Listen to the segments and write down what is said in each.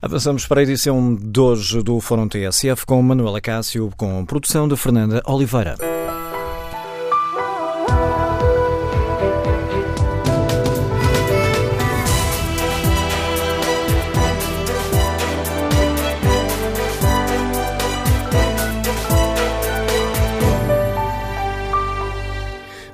Avançamos para a edição de hoje do Fórum TSF com Manuela Cássio, com produção de Fernanda Oliveira.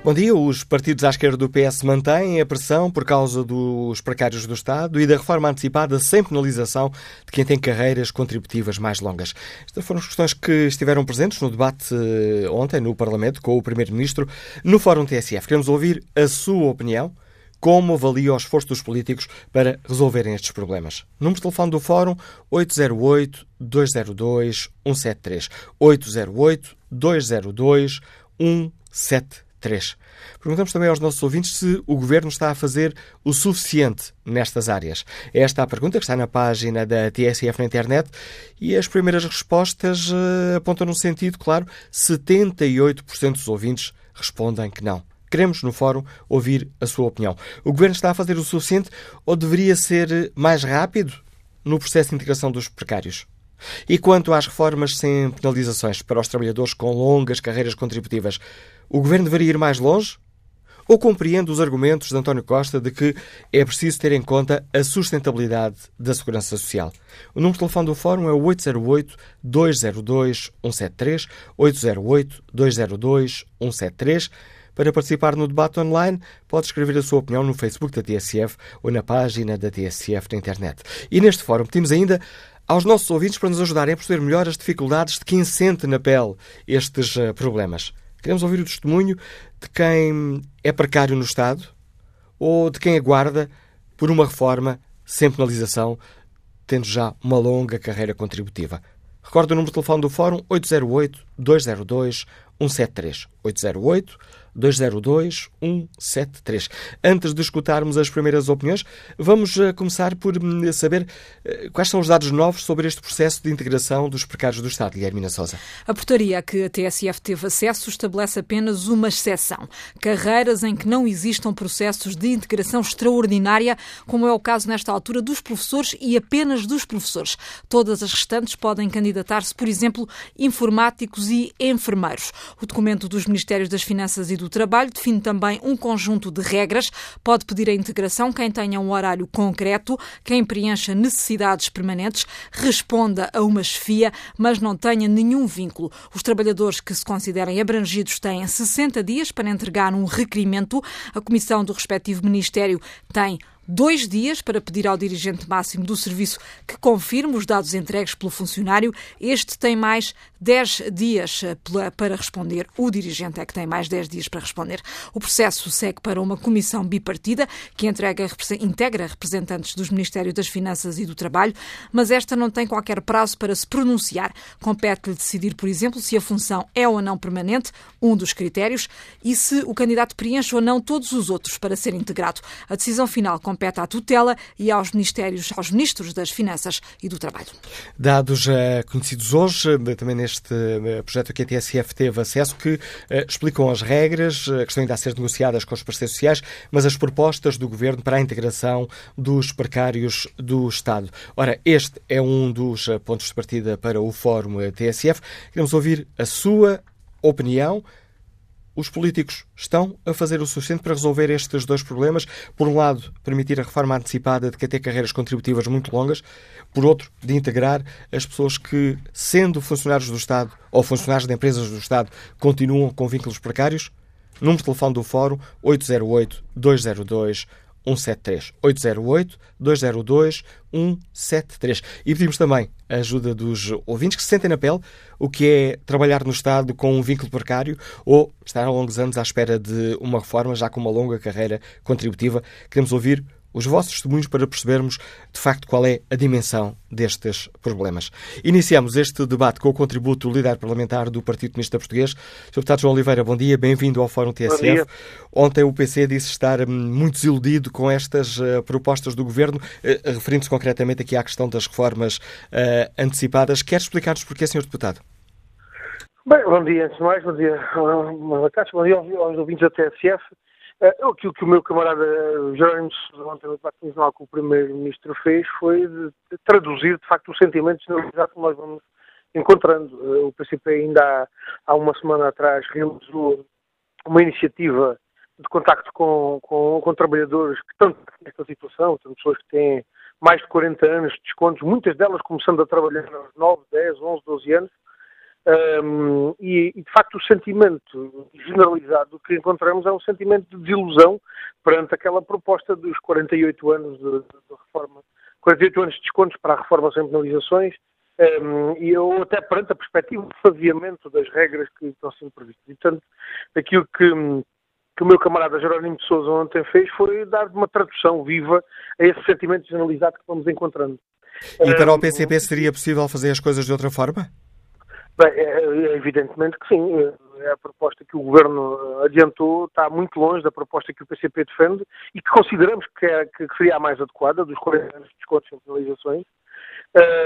Bom dia. Os partidos à esquerda do PS mantêm a pressão por causa dos precários do Estado e da reforma antecipada sem penalização de quem tem carreiras contributivas mais longas. Estas foram as questões que estiveram presentes no debate eh, ontem no Parlamento com o Primeiro-Ministro no Fórum TSF. Queremos ouvir a sua opinião. Como avalia o esforço dos políticos para resolverem estes problemas? Número de telefone do Fórum 808-202-173. 808-202-173. 3. Perguntamos também aos nossos ouvintes se o Governo está a fazer o suficiente nestas áreas. Esta é a pergunta que está na página da TSF na internet e as primeiras respostas uh, apontam no sentido, claro, 78% dos ouvintes respondem que não. Queremos, no fórum, ouvir a sua opinião. O Governo está a fazer o suficiente ou deveria ser mais rápido no processo de integração dos precários? E quanto às reformas sem penalizações para os trabalhadores com longas carreiras contributivas, o Governo deveria ir mais longe? Ou compreende os argumentos de António Costa de que é preciso ter em conta a sustentabilidade da segurança social? O número de telefone do Fórum é o 808-202-173, 808-202-173. Para participar no debate online, pode escrever a sua opinião no Facebook da TSF ou na página da TSF na internet. E neste fórum pedimos ainda aos nossos ouvintes para nos ajudarem a perceber melhor as dificuldades de quem sente na pele estes uh, problemas. Queremos ouvir o testemunho de quem é precário no Estado ou de quem aguarda por uma reforma sem penalização, tendo já uma longa carreira contributiva. Recordo o número de telefone do Fórum 808-202-173. 808 202 173. Antes de escutarmos as primeiras opiniões, vamos eh, começar por hum, saber eh, quais são os dados novos sobre este processo de integração dos precários do Estado. Guilhermina Sousa. A portaria a que a TSF teve acesso estabelece apenas uma exceção: carreiras em que não existam processos de integração extraordinária, como é o caso nesta altura dos professores e apenas dos professores. Todas as restantes podem candidatar-se, por exemplo, informáticos e enfermeiros. O documento dos Ministérios das Finanças e do do Trabalho define também um conjunto de regras. Pode pedir a integração quem tenha um horário concreto, quem preencha necessidades permanentes, responda a uma chefia, mas não tenha nenhum vínculo. Os trabalhadores que se considerem abrangidos têm 60 dias para entregar um requerimento. A comissão do respectivo Ministério tem dois dias para pedir ao dirigente máximo do serviço que confirme os dados entregues pelo funcionário. Este tem mais 10 dias eh, para responder. O dirigente é que tem mais 10 dias para responder. O processo segue para uma comissão bipartida que entrega, integra representantes dos Ministérios das Finanças e do Trabalho, mas esta não tem qualquer prazo para se pronunciar. Compete-lhe decidir, por exemplo, se a função é ou não permanente, um dos critérios, e se o candidato preenche ou não todos os outros para ser integrado. A decisão final compete à tutela e aos ministérios, aos ministros das Finanças e do Trabalho. Dados uh, conhecidos hoje, eh, também neste uh, projeto que a TSF teve acesso, que explicam as regras, a questão ainda a ser negociadas com os parceiros sociais, mas as propostas do Governo para a integração dos precários do Estado. Ora, este é um dos pontos de partida para o Fórum TSF. Queremos ouvir a sua opinião os políticos estão a fazer o suficiente para resolver estes dois problemas? Por um lado, permitir a reforma antecipada de quem tem carreiras contributivas muito longas, por outro, de integrar as pessoas que, sendo funcionários do Estado ou funcionários de empresas do Estado, continuam com vínculos precários? Número de telefone do Fórum 808 202 173. 808 202 173. E pedimos também a ajuda dos ouvintes que se sentem na pele o que é trabalhar no Estado com um vínculo precário ou estar há longos anos à espera de uma reforma, já com uma longa carreira contributiva. Queremos ouvir os vossos testemunhos para percebermos de facto qual é a dimensão destes problemas. Iniciamos este debate com o contributo do líder parlamentar do Partido Comunista Português, Sr. Deputado João Oliveira. Bom dia, bem-vindo ao Fórum TSF. Ontem o PC disse estar hum, muito desiludido com estas uh, propostas do Governo, uh, referindo-se concretamente aqui à questão das reformas uh, antecipadas. Quer explicar-nos porquê, Sr. Deputado? Bem, bom dia, antes de mais, bom dia, bom dia aos ouvintes da TSF. Uh, aquilo que o meu camarada Jerónimo ontem no debate nacional que o Primeiro-Ministro fez foi de, de traduzir, de facto, o sentimento generalizado que nós vamos encontrando. Uh, o PCP ainda há, há, uma semana atrás realizou uma iniciativa de contacto com, com, com trabalhadores que estão nesta situação, são pessoas que têm mais de 40 anos de descontos, muitas delas começando a trabalhar aos 9, 10, 11, 12 anos, um, e, e, de facto o sentimento generalizado que encontramos é um sentimento de desilusão perante aquela proposta dos 48 anos de, de reforma, 48 anos de descontos para a reforma sem penalizações, um, e eu até perante a perspectiva de faziamento das regras que estão sendo previstas. E, portanto, aquilo que, que o meu camarada Jerónimo de Souza ontem fez foi dar uma tradução viva a esse sentimento generalizado que vamos encontrando. E para o PCP seria possível fazer as coisas de outra forma? Bem, é, é, evidentemente que sim. É a proposta que o Governo adiantou está muito longe da proposta que o PCP defende e que consideramos que, é, que seria a mais adequada, dos 40 anos de descontos em penalizações.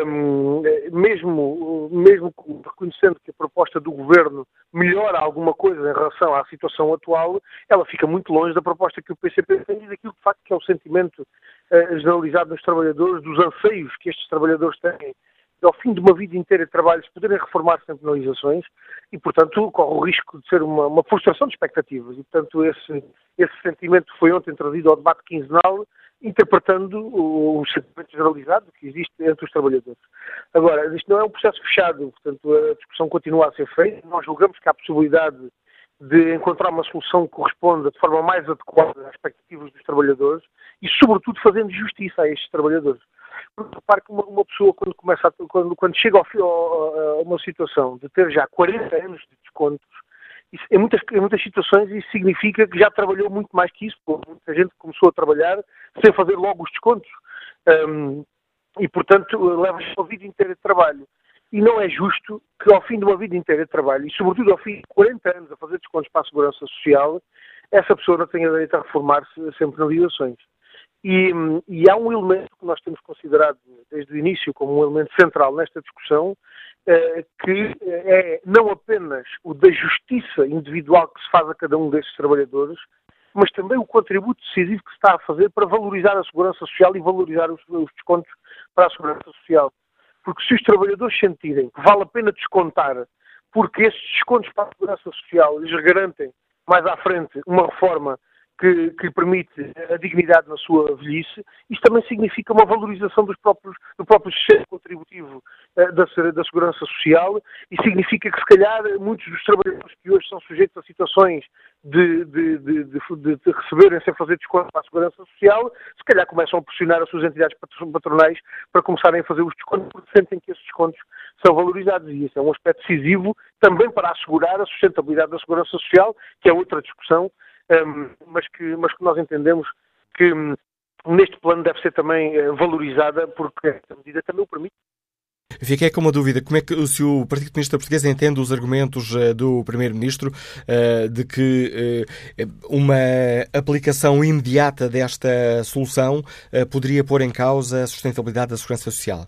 Um, mesmo, mesmo reconhecendo que a proposta do Governo melhora alguma coisa em relação à situação atual, ela fica muito longe da proposta que o PCP tem e daquilo de facto, que é o sentimento uh, generalizado dos trabalhadores, dos anseios que estes trabalhadores têm ao fim de uma vida inteira de trabalho, se poderem reformar sem penalizações e, portanto, corre o risco de ser uma, uma frustração de expectativas. E, portanto, esse, esse sentimento foi ontem trazido ao debate quinzenal, interpretando o, o sentimento generalizado que existe entre os trabalhadores. Agora, isto não é um processo fechado, portanto, a discussão continua a ser feita. Nós julgamos que há possibilidade de encontrar uma solução que corresponda de forma mais adequada às expectativas dos trabalhadores e, sobretudo, fazendo justiça a estes trabalhadores repare que uma, uma, pessoa, quando, começa a, quando, quando chega ao, ao, a uma situação de ter já 40 anos de descontos, isso, em, muitas, em muitas situações isso significa que já trabalhou muito mais que isso, porque muita gente começou a trabalhar sem fazer logo os descontos. Um, e, portanto, leva a vida inteira de trabalho. E não é justo que, ao fim de uma vida inteira de trabalho, e sobretudo ao fim de 40 anos a fazer descontos para a Segurança Social, essa pessoa não tenha direito a reformar-se sem penalizações. E, e, há um elemento que nós temos considerado desde o início como um elemento central nesta discussão, eh, que é não apenas o da justiça individual que se faz a cada um desses trabalhadores, mas também o contributo decisivo que se está a fazer para valorizar a segurança social e valorizar os, os descontos para a segurança social. Porque se os trabalhadores sentirem que vale a pena descontar, porque esses descontos para a segurança social lhes garantem mais à frente uma reforma que, que permite a dignidade na sua velhice, isto também significa uma valorização dos próprios, do próprio sistema contributivo uh, da, da segurança social e significa que, se calhar, muitos dos trabalhadores que hoje são sujeitos a situações de, de, de, de, receberem sem fazer desconto para a segurança social, se calhar começam a pressionar as suas entidades patronais para começarem a fazer os descontos porque sentem que esses descontos são valorizados e isso é um aspecto decisivo também para assegurar a sustentabilidade da segurança social, que é outra discussão mas, que, mas que nós entendemos que um, neste plano deve ser também uh, valorizada, porque esta medida também o permite. Fiquei com uma dúvida. Como é que se o Partido Comunista Português entende os argumentos uh, do Primeiro-Ministro uh, de que uma aplicação imediata desta solução poderia pôr em causa a sustentabilidade da segurança social?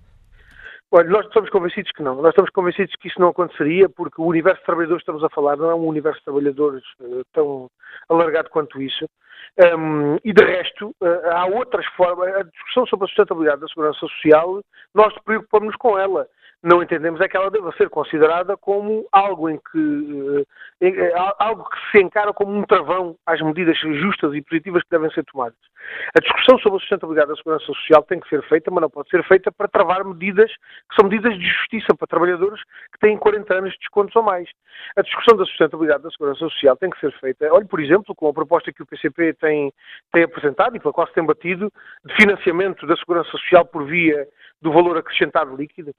Olha, nós estamos convencidos que não. Nós estamos convencidos que isso não aconteceria porque o universo de trabalhadores que estamos a falar não é um universo de trabalhadores tão alargado quanto isso. Um, e de resto, uh, há outras formas. A discussão sobre a sustentabilidade da segurança social, nós preocupamos-nos com ela não entendemos é que ela deva ser considerada como algo em que eh, eh, algo que se encara como um travão às medidas justas e positivas que devem ser tomadas. A discussão sobre a sustentabilidade da segurança social tem que ser feita, mas não pode ser feita para travar medidas que são medidas de justiça para trabalhadores que têm 40 anos de descontos ou mais. A discussão da sustentabilidade da segurança social tem que ser feita, olhe, por exemplo, com a proposta que o PCP tem, tem apresentado e pela qual se tem batido, de financiamento da segurança social por via do valor acrescentado líquido,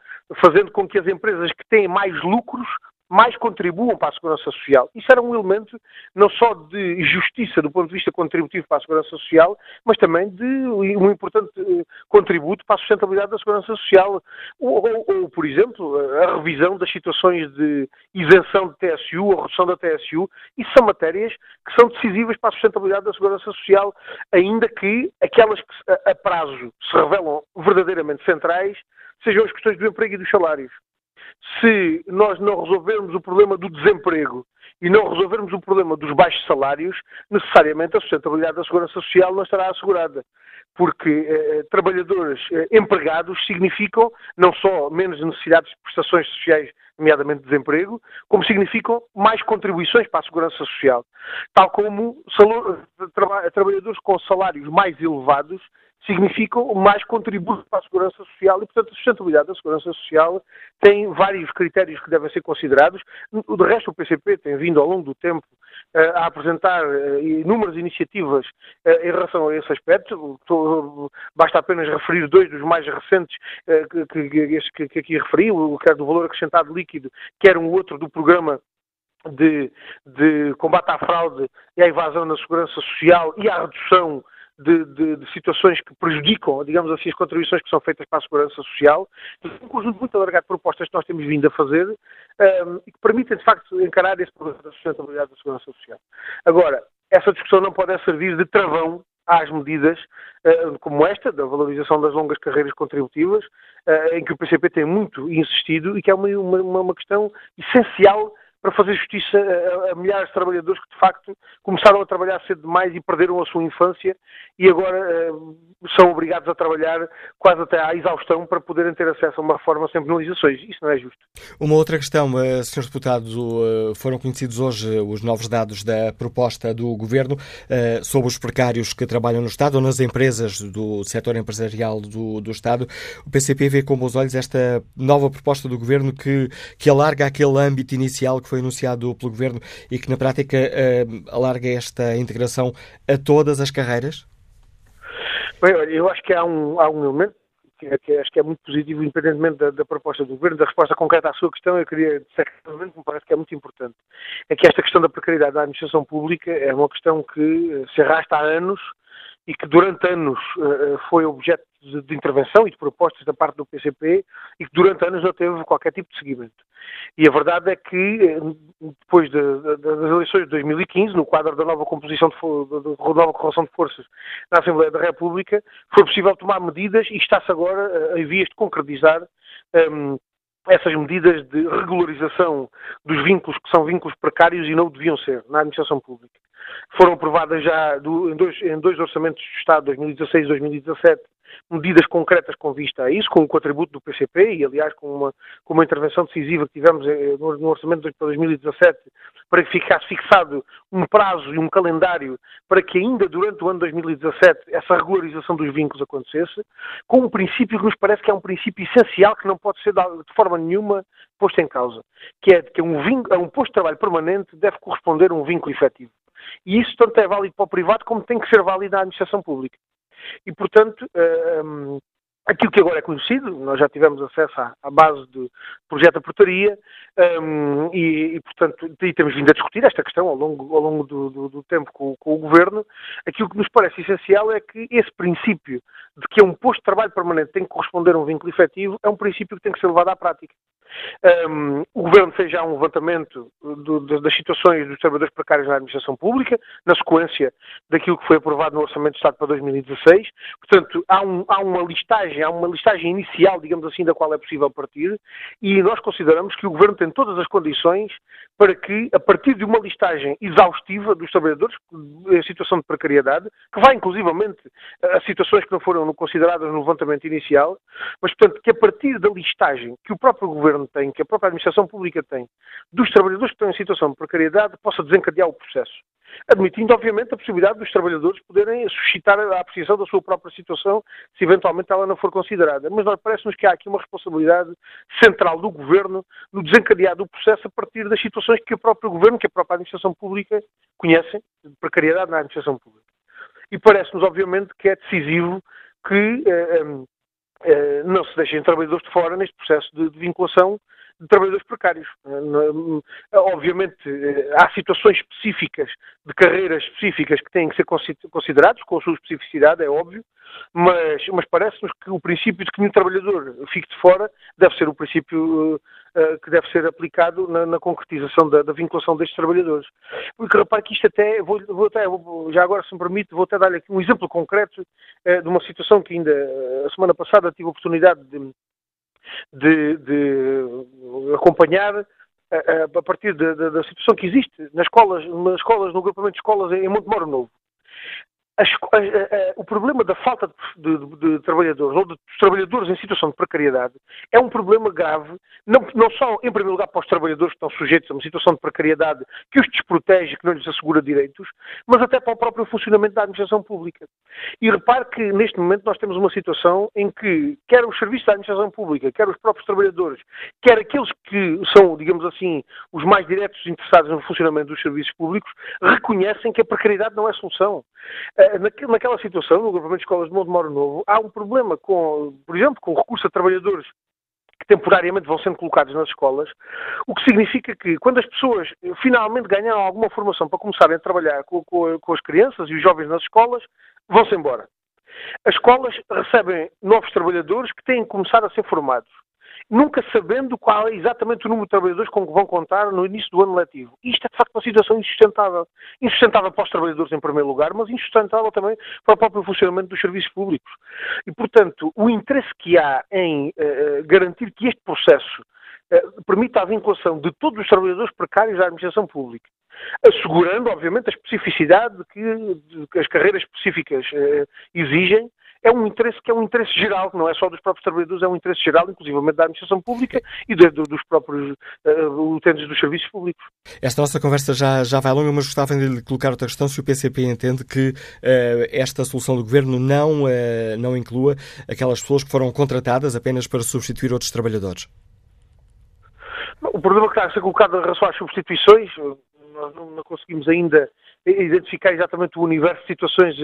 fazendo com que as empresas que têm mais lucros mais contribuam para a segurança social. Isso era um elemento não só de justiça do ponto de vista contributivo para a segurança social, mas também de um importante eh, contributo para a sustentabilidade da segurança social. Ou, ou, ou por exemplo, a revisão das situações de isenção de TSU, a redução da TSU, isso são matérias que são decisivas para a sustentabilidade da segurança social, ainda que aquelas que a prazo se revelam verdadeiramente centrais sejam as questões do emprego e dos salários. se nós não resolvermos o problema do desemprego e não resolvermos o problema dos baixos salários, necessariamente a sustentabilidade da segurança social não estará assegurada. Porque eh, eh trabalhadores eh, empregados significam não só menos necessidades de prestações sociais, nomeadamente desemprego, como significam mais contribuições para a segurança social. Tal como trabalhadores com salários mais elevados significam mais contributos para a segurança social e, portanto, a sustentabilidade da segurança social tem vários critérios que devem ser considerados. De resto, o PCP tem vindo ao longo do tempo eh, a apresentar eh, inúmeras iniciativas eh, em relação a esse aspecto. Basta apenas referir dois dos mais recentes que, aqui referi, o que é do valor acrescentado líquido, quer um outro do programa de, de, combate à fraude e à evasão na segurança social e à redução de, de, de, situações que prejudicam, digamos assim, as contribuições que são feitas para a segurança social. Um conjunto muito alargado de propostas que nós temos vindo a fazer um, e que permitem, de facto, encarar esse problema da sustentabilidade da segurança social. Agora, essa discussão não pode servir de travão às medidas uh, como esta, da valorização das longas carreiras contributivas, uh, em que o PCP tem muito insistido e que é uma, uma, uma questão essencial para fazer justiça a, a, milhares de trabalhadores que, de facto, começaram a trabalhar cedo demais e perderam a sua infância e agora uh, são obrigados a trabalhar quase até à exaustão para poderem ter acesso a uma reforma sem penalizações. Isso não é justo. Uma outra questão, uh, Sr. Deputado, uh, foram conhecidos hoje os novos dados da proposta do Governo sobre os precários que trabalham no Estado ou nas empresas do setor empresarial do, do Estado. O PCP vê com bons olhos esta nova proposta do Governo que, que alarga aquele âmbito inicial que foi anunciado pelo Governo e que, na prática, alarga esta integração a todas as carreiras? Bem, olha, eu acho que há um, há um elemento que, é, que, acho que é muito positivo, independentemente da, da, proposta do Governo, da resposta concreta à sua questão, eu queria que me parece que é muito importante. É que esta questão da precariedade da administração pública é uma questão que eh, se arrasta há anos e que durante anos uh, foi objeto de, de, intervenção e de propostas da parte do PCP e que durante anos não teve qualquer tipo de seguimento. E a verdade é que, depois de, de, das eleições de 2015, no quadro da nova composição de, nova correlação de forças na Assembleia da República, foi possível tomar medidas e está-se agora em vias de concretizar um, essas medidas de regularização dos vínculos que são vínculos precários e não deviam ser na administração pública. Foram aprovadas já do, em, dois, em dois orçamentos do Estado, 2016 e 2017, medidas concretas com vista a isso, com o contributo do PCP e, aliás, com uma, com uma intervenção decisiva que tivemos eh, no, orçamento para 2017 para que ficasse fixado um prazo e um calendário para que ainda durante o ano 2017 essa regularização dos vínculos acontecesse, com um princípio que nos parece que é um princípio essencial que não pode ser de forma nenhuma posto em causa, que é que um, vínculo, um posto de trabalho permanente deve corresponder a um vínculo efetivo. E isso tanto é válido para o privado como tem que ser válido na administração pública. E, portanto, um, aquilo que agora é conhecido, nós já tivemos acesso à, à base do projeto da portaria um, e, e, portanto, e temos vindo a discutir esta questão ao longo, ao longo do, do, do tempo com, com, o Governo. Aquilo que nos parece essencial é que esse princípio de que um posto de trabalho permanente tem que corresponder a um vínculo efetivo é um princípio que tem que ser levado à prática. Um, o Governo fez já um levantamento do, das situações dos trabalhadores precários na administração pública, na sequência daquilo que foi aprovado no Orçamento de Estado para 2016. Portanto, há, um, há uma listagem, há uma listagem inicial, digamos assim, da qual é possível partir, e nós consideramos que o Governo tem todas as condições para que, a partir de uma listagem exaustiva dos trabalhadores em situação de precariedade, que vai inclusivamente a situações que não foram consideradas no levantamento inicial, mas, portanto, que a partir da listagem que o próprio Governo tem, que a própria Administração Pública tem, dos trabalhadores que estão em situação de precariedade, possa desencadear o processo admitindo, obviamente, a possibilidade dos trabalhadores poderem suscitar a apreciação da sua própria situação, se eventualmente ela não for considerada. Mas nós parece-nos que há aqui uma responsabilidade central do Governo no desencadear do processo a partir das situações que o próprio Governo, que a própria Administração Pública conhecem, de precariedade na Administração Pública. E parece-nos, obviamente, que é decisivo que eh, eh, não se deixem trabalhadores de fora neste processo de, de vinculação de trabalhadores precários. Eh, obviamente, eh, há situações específicas, de carreiras específicas que têm que ser considerados, com a sua especificidade, é óbvio, mas, mas parece-nos que o princípio de que nenhum trabalhador fique de fora deve ser o princípio que deve ser aplicado na, na concretização da, da, vinculação destes trabalhadores. Porque repare que isto até, vou, vou até vou, já agora se me permite, vou até dar-lhe aqui um exemplo concreto uh, de uma situação que ainda a semana passada tive a oportunidade de, de, de acompanhar a partir da, da, da, situação que existe nas escolas, nas escolas, no agrupamento de escolas em Montemoro Novo. As, a, a, o problema da falta de, de, de, trabalhadores ou dos trabalhadores em situação de precariedade é um problema grave, não, não só, em primeiro lugar, para os trabalhadores que estão sujeitos a uma situação de precariedade que os desprotege, que não lhes assegura direitos, mas até para o próprio funcionamento da administração pública. E repare que, neste momento, nós temos uma situação em que, quer os serviços da administração pública, quer os próprios trabalhadores, quer aqueles que são, digamos assim, os mais diretos interessados no funcionamento dos serviços públicos, reconhecem que a precariedade não é solução. Eh, naquela situação, no agrupamento de escolas de Montemoro Novo, há um problema com, por exemplo, com o recurso a trabalhadores que temporariamente vão sendo colocados nas escolas, o que significa que quando as pessoas finalmente ganham alguma formação para começarem a trabalhar com, com, com as crianças e os jovens nas escolas, vão-se embora. As escolas recebem novos trabalhadores que têm que começar a ser formados nunca sabendo qual é exatamente o número de trabalhadores com que vão contar no início do ano letivo. Isto é, de facto, uma situação insustentável. Insustentável para os trabalhadores, em primeiro lugar, mas insustentável também para o próprio funcionamento dos serviços públicos. E, portanto, o interesse que há em uh, garantir que este processo uh, permita a vinculação de todos os trabalhadores precários à administração pública, assegurando, obviamente, a especificidade que, que as carreiras específicas exigem, é um interesse que é um interesse geral, não é só dos próprios trabalhadores, é um interesse geral, inclusivamente da administração pública e de, dos próprios uh, utentes dos serviços públicos. Esta nossa conversa já, já vai longa, mas gostava de lhe colocar outra questão, se o PCP entende que uh, esta solução do Governo não, uh, não inclua aquelas pessoas que foram contratadas apenas para substituir outros trabalhadores. O problema que está a ser colocado em relação às substituições, nós não conseguimos ainda identificar exatamente o universo de situações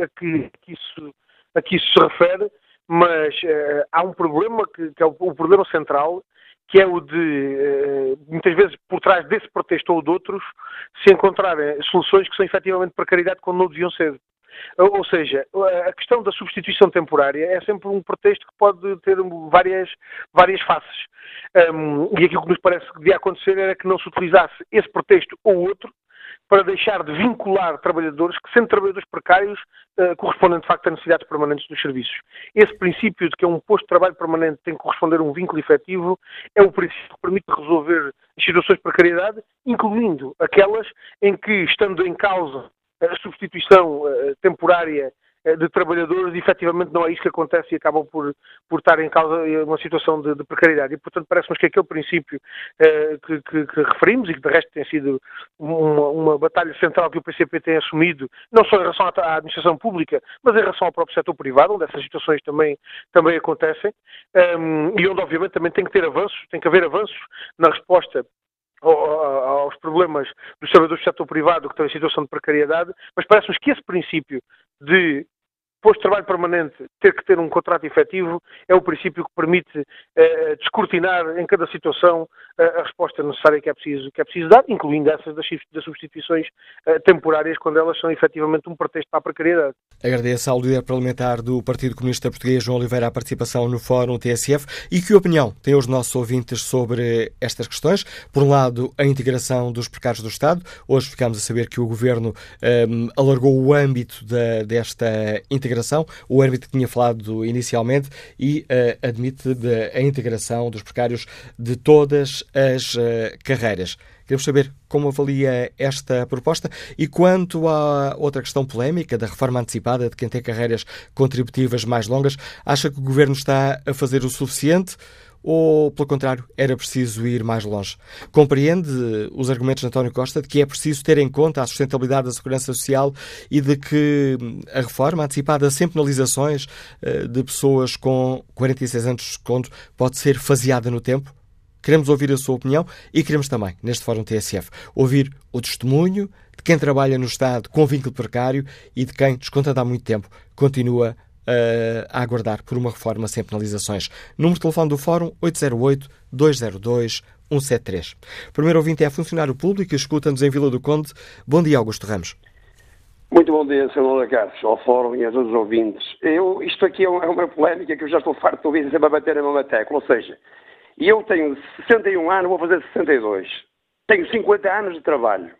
a que, que isso a que isso se refere, mas uh, há um problema que, que, é o, o, problema central, que é o de, uh, muitas vezes, por trás desse pretexto ou de outros, se encontrarem soluções que são efetivamente precariedade quando não deviam ser. Ou seja, a questão da substituição temporária é sempre um pretexto que pode ter várias, várias faces. Um, e aquilo que nos parece que devia acontecer era que não se utilizasse esse pretexto ou outro para deixar de vincular trabalhadores que, sendo trabalhadores precários, uh, correspondem de facto a necessidades permanentes dos serviços. Esse princípio de que um posto de trabalho permanente tem que corresponder a um vínculo efetivo é o princípio que permite resolver situações de precariedade, incluindo aquelas em que, estando em causa a substituição uh, temporária eh, de trabalhadores efetivamente não é isso que acontece e acabam por, por estar em causa uma situação de, de precariedade. E, portanto, parece-nos que aquele princípio eh, que, que, que, referimos e que, de resto, tem sido uma, uma, batalha central que o PCP tem assumido, não só em relação à, à, administração pública, mas em relação ao próprio setor privado, onde essas situações também, também acontecem, um, ehm, e onde, obviamente, também tem que ter avanços, tem que haver avanços na resposta aos problemas dos trabalhadores do setor privado que estão em situação de precariedade, mas parece-nos que esse princípio de posto de trabalho permanente ter que ter um contrato efetivo é o princípio que permite eh, descortinar em cada situação eh, a resposta necessária que é preciso, que é preciso dar, incluindo essas das, das substituições eh, temporárias, quando elas são efetivamente um pretexto para a precariedade. Agradeço ao líder parlamentar do Partido Comunista Português, João Oliveira, a participação no Fórum TSF e que opinião têm os nossos ouvintes sobre estas questões. Por um lado, a integração dos precários do Estado. Hoje ficamos a saber que o Governo um, alargou o âmbito da, desta integração integração. O árbitro tinha falado inicialmente e uh, admite de, a integração dos precários de todas as uh, carreiras. Queremos saber como avalia esta proposta e quanto à outra questão polémica da reforma antecipada de quem tem carreiras contributivas mais longas, acha que o Governo está a fazer o suficiente? Ou, pelo contrário, era preciso ir mais longe? Compreende os argumentos de António Costa de que é preciso ter em conta a sustentabilidade da segurança social e de que a reforma antecipada sem penalizações eh, de pessoas com 46 anos de desconto pode ser faseada no tempo? Queremos ouvir a sua opinião e queremos também, neste Fórum TSF, ouvir o testemunho de quem trabalha no Estado com vínculo precário e de quem, descontando há muito tempo, continua uh, a aguardar por uma reforma sem penalizações. Número de telefone do Fórum 808-202-173. primeiro ouvinte é funcionário público e escuta-nos em Vila do Conde. Bom dia, Augusto Ramos. Muito bom dia, Sr. Lagartos, ao Fórum e a todos os ouvintes. Eu, isto aqui é uma, é polémica que eu já estou farto de ouvir sempre a bater na mesma tecla. Ou seja, eu tenho 61 anos, vou fazer 62. Tenho 50 anos de trabalho.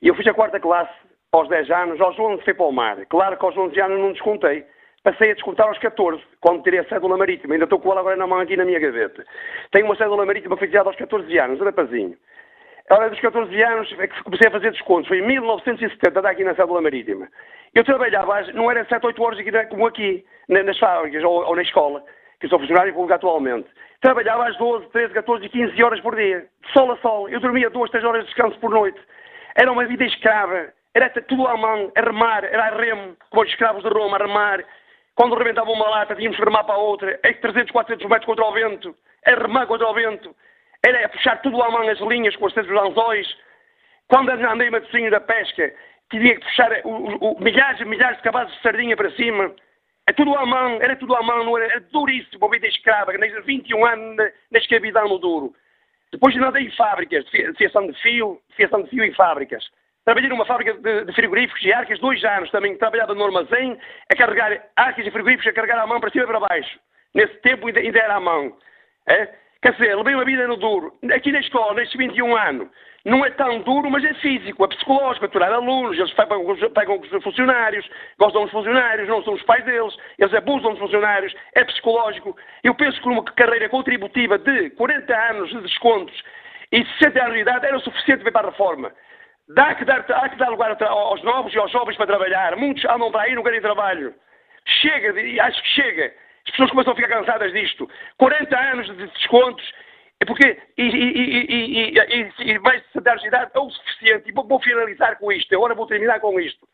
E eu fiz a quarta classe aos 10 anos, aos 11 fui para o mar. Claro que aos 11 anos não descontei passei a descontar aos 14, quando tirei a cédula marítima. Ainda estou com ela agora na mão aqui na minha gaveta. Tenho uma cédula marítima tirada aos 14 anos, rapazinho. A hora dos 14 anos é que comecei a fazer descontos. Foi em 1970, está aqui na cédula marítima. Eu trabalhava, não era 7, 8 horas como aqui, nas fábricas ou, ou na escola, que sou funcionário público atualmente. Trabalhava às 12, 13, 14 e 15 horas por dia, de sol a sol. Eu dormia 2, 3 horas de descanso por noite. Era uma vida escrava. Era tudo à mão, a remar, era a remo, como os escravos de Roma, a remar. Quando rebentava uma lata, tínhamos que remar para a outra. É 300, 400 metros contra o vento. A remar contra o vento. Era a puxar tudo à mão as linhas com os dos anzóis. Quando andei Matosinho da pesca, tinha que puxar o, o, o, milhares e milhares de cabazes de sardinha para cima. É tudo à mão, era tudo à mão, era, era duríssimo, uma vida escrava, 21 anos na, na escravidão no duro. Depois andei em fábricas, de fiação de fio, fiação de fio em fábricas. Trabalhei numa fábrica de, de frigoríficos e arcas dois anos também. Trabalhava no armazém a carregar arcas e frigoríficos, a carregar a mão para cima e para baixo. Nesse tempo ainda, ainda era à mão. É? Quer dizer, levei uma vida no duro. Aqui na escola, nestes 21 anos, não é tão duro, mas é físico, é psicológico, aturar alunos, eles pegam, pegam os funcionários, gostam dos funcionários, não são os pais deles, eles abusam dos funcionários, é psicológico. Eu penso que uma carreira contributiva de 40 anos de descontos e 60 anos de idade era o suficiente para a reforma. Dá que dar, há que dar lugar aos novos e aos jovens para trabalhar. Muitos andam para aí no querem trabalho. Chega, acho que chega. As pessoas começam a ficar cansadas disto. 40 anos de descontos, é porque, e, e, e, e mais de 60 anos de idade é o suficiente. E vou, vou, finalizar com isto, agora vou terminar com isto.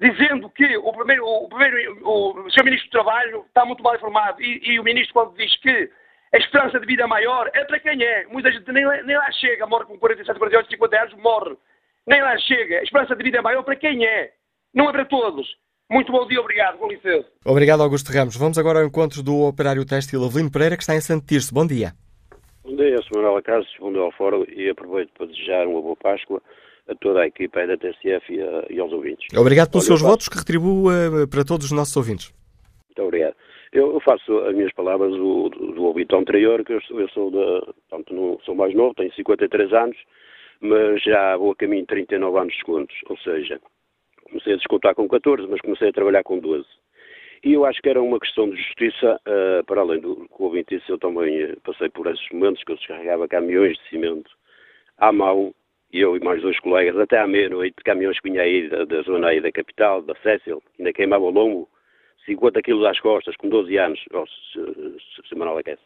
Dizendo que o primeiro, o, primeiro, o. Ministro do Trabalho está muito mal informado e, o Ministro, quando diz que a esperança de vida maior é para quem é. Muita gente nem, nem lá chega, morre com 47, 48, 50 anos, morre nem lá chega. A esperança de vida é maior para quem é, não é para todos. Muito bom dia, obrigado, com licença. Obrigado, Augusto Ramos. Vamos agora ao encontro do operário têxtil Avelino Pereira, que está em Santo Tirso. Bom dia. Bom dia, Sr. Manuel Acaso, segundo ao Fórum, e aproveito para desejar uma boa Páscoa a toda a equipa da TSF e, a, e aos ouvintes. Obrigado pelos Olha, seus votos, que retribuo uh, para todos os nossos ouvintes. Muito obrigado. Eu faço as minhas palavras do, do, do ouvinte anterior, que eu, eu sou, de, portanto, não, sou mais novo, tenho 53 anos, mas já vou a caminho de 39 anos de descontos, ou seja, comecei a descontar com 14, mas comecei a trabalhar com 12. E eu acho que era uma questão de justiça, uh, para além do que o ouvinte disse, eu também uh, passei por esses momentos que eu descarregava caminhões de cimento à mão, eu e mais dois colegas, até à meia-noite, caminhões que vinham aí da, da, zona aí da capital, da Cécil, ainda queimava o lombo, 50 quilos às costas, com 12 anos, oh, se, se, se Manuel aquece.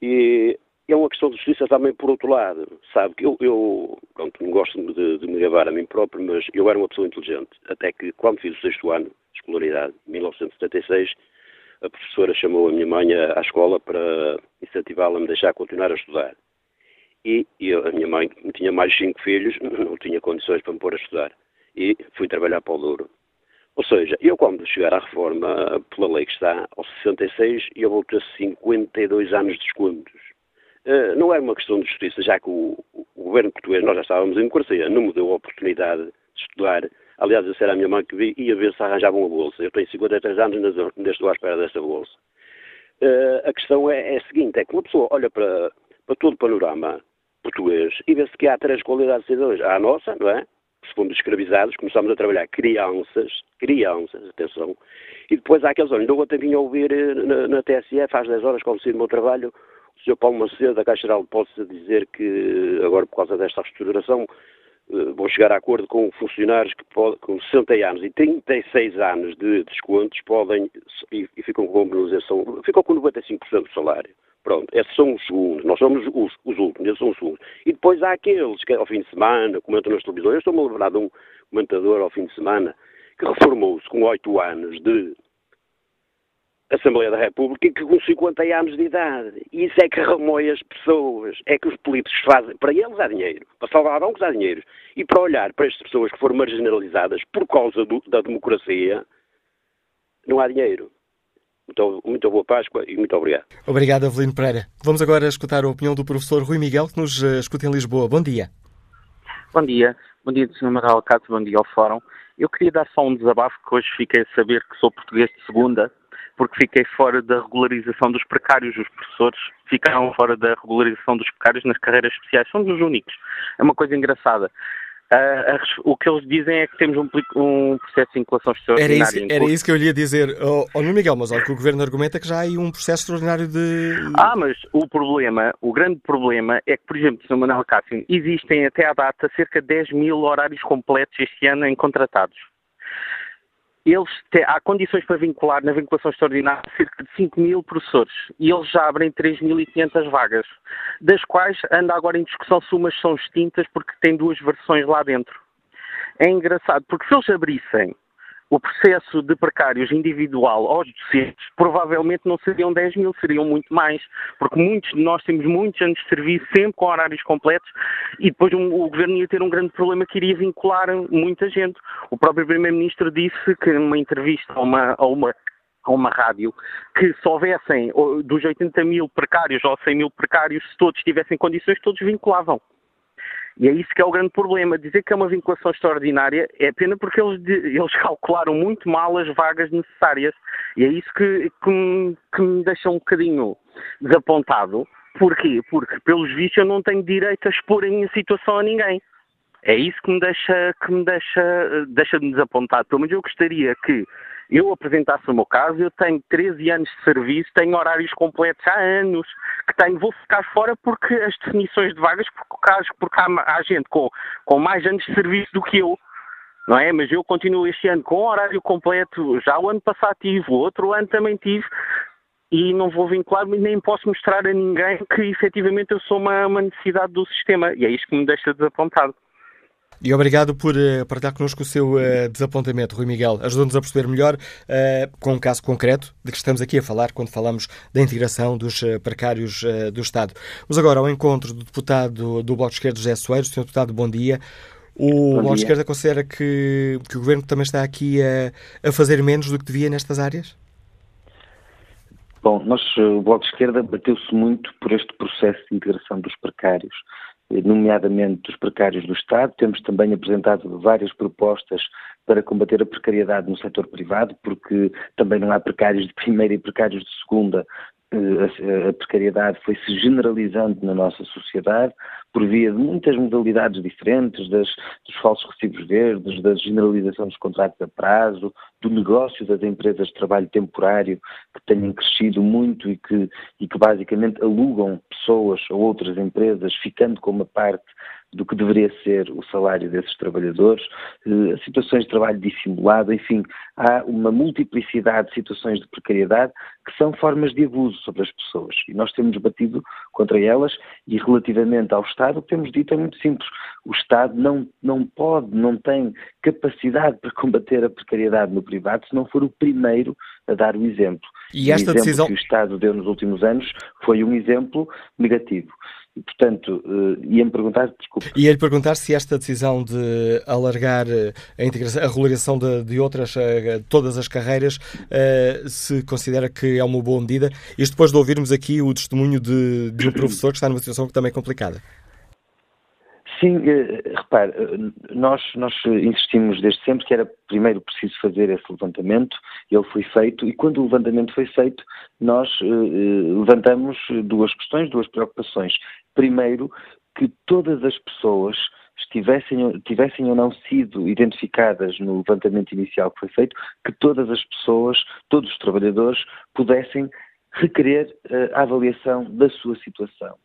E é uma questão de justiça também por outro lado. Sabe que eu, eu pronto, não gosto de, de, me gabar a mim próprio, mas eu era uma pessoa inteligente. Até que quando fiz o sexto ano de escolaridade, 1976, a professora chamou a minha mãe à escola para incentivá-la a me deixar continuar a estudar. E, e a minha mãe tinha mais cinco filhos, não tinha condições para me pôr a estudar. E fui trabalhar para o Douro. Ou seja, eu quando chegar à reforma, pela lei que está, aos 66, eu vou ter 52 anos de descontos. Uh, não é uma questão de justiça, já que o, o, governo português, nós já estávamos em democracia, não me deu a oportunidade de estudar. Aliás, essa era a minha mãe que vi, ia ver se arranjava uma bolsa. Eu tenho 53 anos e ainda estou à espera dessa bolsa. Uh, a questão é, é, a seguinte, é que uma pessoa olha para, para todo o panorama português e vê-se que há três qualidades de. Há a nossa, não é? Que fomos escravizados, começamos a trabalhar crianças, crianças, atenção, e depois há aqueles, olha, ainda ontem vim a ouvir eh, na, na TSF às 10 horas, quando saí do meu trabalho, o Sr. Paulo Macedo, da Caixa Geral de Depósitos, a dizer que agora, por causa desta reestruturação, eh, vão chegar a acordo com funcionários que pode, com 60 anos e 36 anos de descontos podem e, e ficam com penalização, ficam com 95% do salário. Pronto, esses são os segundos, nós somos os, os últimos, esses são os segundos. E depois há aqueles que ao fim de semana comentam nas televisões. Eu estou-me a lembrar de um comentador ao fim de semana que reformou-se com 8 anos de Assembleia da República que com 50 anos de idade. E isso é que remoe as pessoas. É que os políticos fazem. Para eles há dinheiro. Para salvar bancos há dinheiro. E para olhar para estas pessoas que foram marginalizadas por causa do, da democracia, não há dinheiro. Muito, muito boa Páscoa e muito obrigado. Obrigado, Avelino Pereira. Vamos agora escutar a opinião do professor Rui Miguel, que nos uh, escuta em Lisboa. Bom dia. Bom dia. Bom dia, Sr. Manuel Cato. Bom dia ao Fórum. Eu queria dar só um desabafo, que hoje fiquei a saber que sou português de segunda porque fiquei fora da regularização dos precários. Os professores ficaram fora da regularização dos precários nas carreiras especiais. São dos únicos. É uma coisa engraçada. Uh, o que eles dizem é que temos um, um processo de vinculação extraordinária. Era isso, era isso que eu lhe ia dizer, oh, oh Miguel, mas olha que o Governo argumenta que já há aí um processo extraordinário de... Ah, mas o problema, o grande problema é que, por exemplo, Sr. Manuel Cássio, existem até à data cerca de 10 mil horários completos este ano em contratados eles têm, há condições para vincular na vinculação extraordinária cerca de 5 mil professores e eles já abrem 3.500 vagas, das quais anda agora em discussão se umas são extintas porque tem duas versões lá dentro. É engraçado, porque se eles abrissem o processo de precários individual aos docentes provavelmente não seriam 10 mil, seriam muito mais, porque muitos de nós temos muitos anos de serviço, sempre com horários completos, e depois um, o governo ia ter um grande problema que iria vincular muita gente. O próprio Primeiro-Ministro disse que numa entrevista a uma, a uma a uma rádio, que se houvessem dos 80 mil precários ou 100 mil precários, se todos tivessem condições, todos vinculavam. E é isso que é o grande problema. Dizer que é uma vinculação extraordinária é pena porque eles, eles calcularam muito mal as vagas necessárias. E é isso que, que, me, que me deixa um bocadinho desapontado. Porquê? Porque, pelos vistos, eu não tenho direito a expor a minha situação a ninguém. É isso que me deixa, que me deixa, deixa -me desapontado. Pelo menos eu gostaria que eu apresentasse o meu caso, eu tenho 13 anos de serviço, tenho horários completos há anos, que tenho, vou ficar fora porque as definições de vagas, porque, porque há, há gente com, com mais anos de serviço do que eu, não é? Mas eu continuo este ano com horário completo, já o ano passado tive, o outro ano também tive, e não vou vincular, nem posso mostrar a ninguém que efetivamente eu sou uma, uma necessidade do sistema, e é isto que me deixa desapontado. E obrigado por uh, partilhar connosco o seu uh, desapontamento, Rui Miguel. Ajudou-nos a perceber melhor, uh, com um caso concreto, de que estamos aqui a falar quando falamos da integração dos precários do Estado. Vamos agora ao encontro do deputado do Bloco de Esquerda, José Soares. Senhor deputado, bom dia. O Bloco de Esquerda considera que, que, o Governo também está aqui a, a fazer menos do que devia nestas áreas? Bom, nós, o Bloco de Esquerda bateu-se muito por este processo de integração dos precários nomeadamente dos precários do Estado. Temos também apresentado várias propostas para combater a precariedade no setor privado, porque também não há precários de primeira e precários de segunda a, precariedade foi-se generalizando na nossa sociedade por via de muitas modalidades diferentes, das, dos falsos recibos verdes, da generalização dos contratos a prazo, do negócio das empresas de trabalho temporário que têm crescido muito e que, e que basicamente alugam pessoas a outras empresas, ficando com uma parte do que deveria ser o salário desses trabalhadores, eh, situações de trabalho dissimulado, enfim, há uma multiplicidade de situações de precariedade que são formas de abuso sobre as pessoas. E nós temos batido contra elas e relativamente ao Estado, o que temos dito é muito simples. O Estado não, não pode, não tem capacidade para combater a precariedade no privado se não for o primeiro a dar o exemplo. E esta o exemplo decisão que o Estado deu nos últimos anos foi um exemplo negativo. E, portanto, uh, ia-me perguntar, desculpe. Ia-lhe perguntar se esta decisão de alargar eh, a, integração, a regulação de, de outras, uh, todas as carreiras, se considera que é uma boa medida, isto depois de ouvirmos aqui o testemunho de, de um professor que está numa situação também é complicada. Sim, repare, nós, nós insistimos desde sempre que era primeiro preciso fazer esse levantamento, ele foi feito, e quando o levantamento foi feito, nós levantamos duas questões, duas preocupações. Primeiro, que todas as pessoas tivessem ou não sido identificadas no levantamento inicial que foi feito, que todas as pessoas, todos os trabalhadores, pudessem requerer eh, a avaliação da sua situação.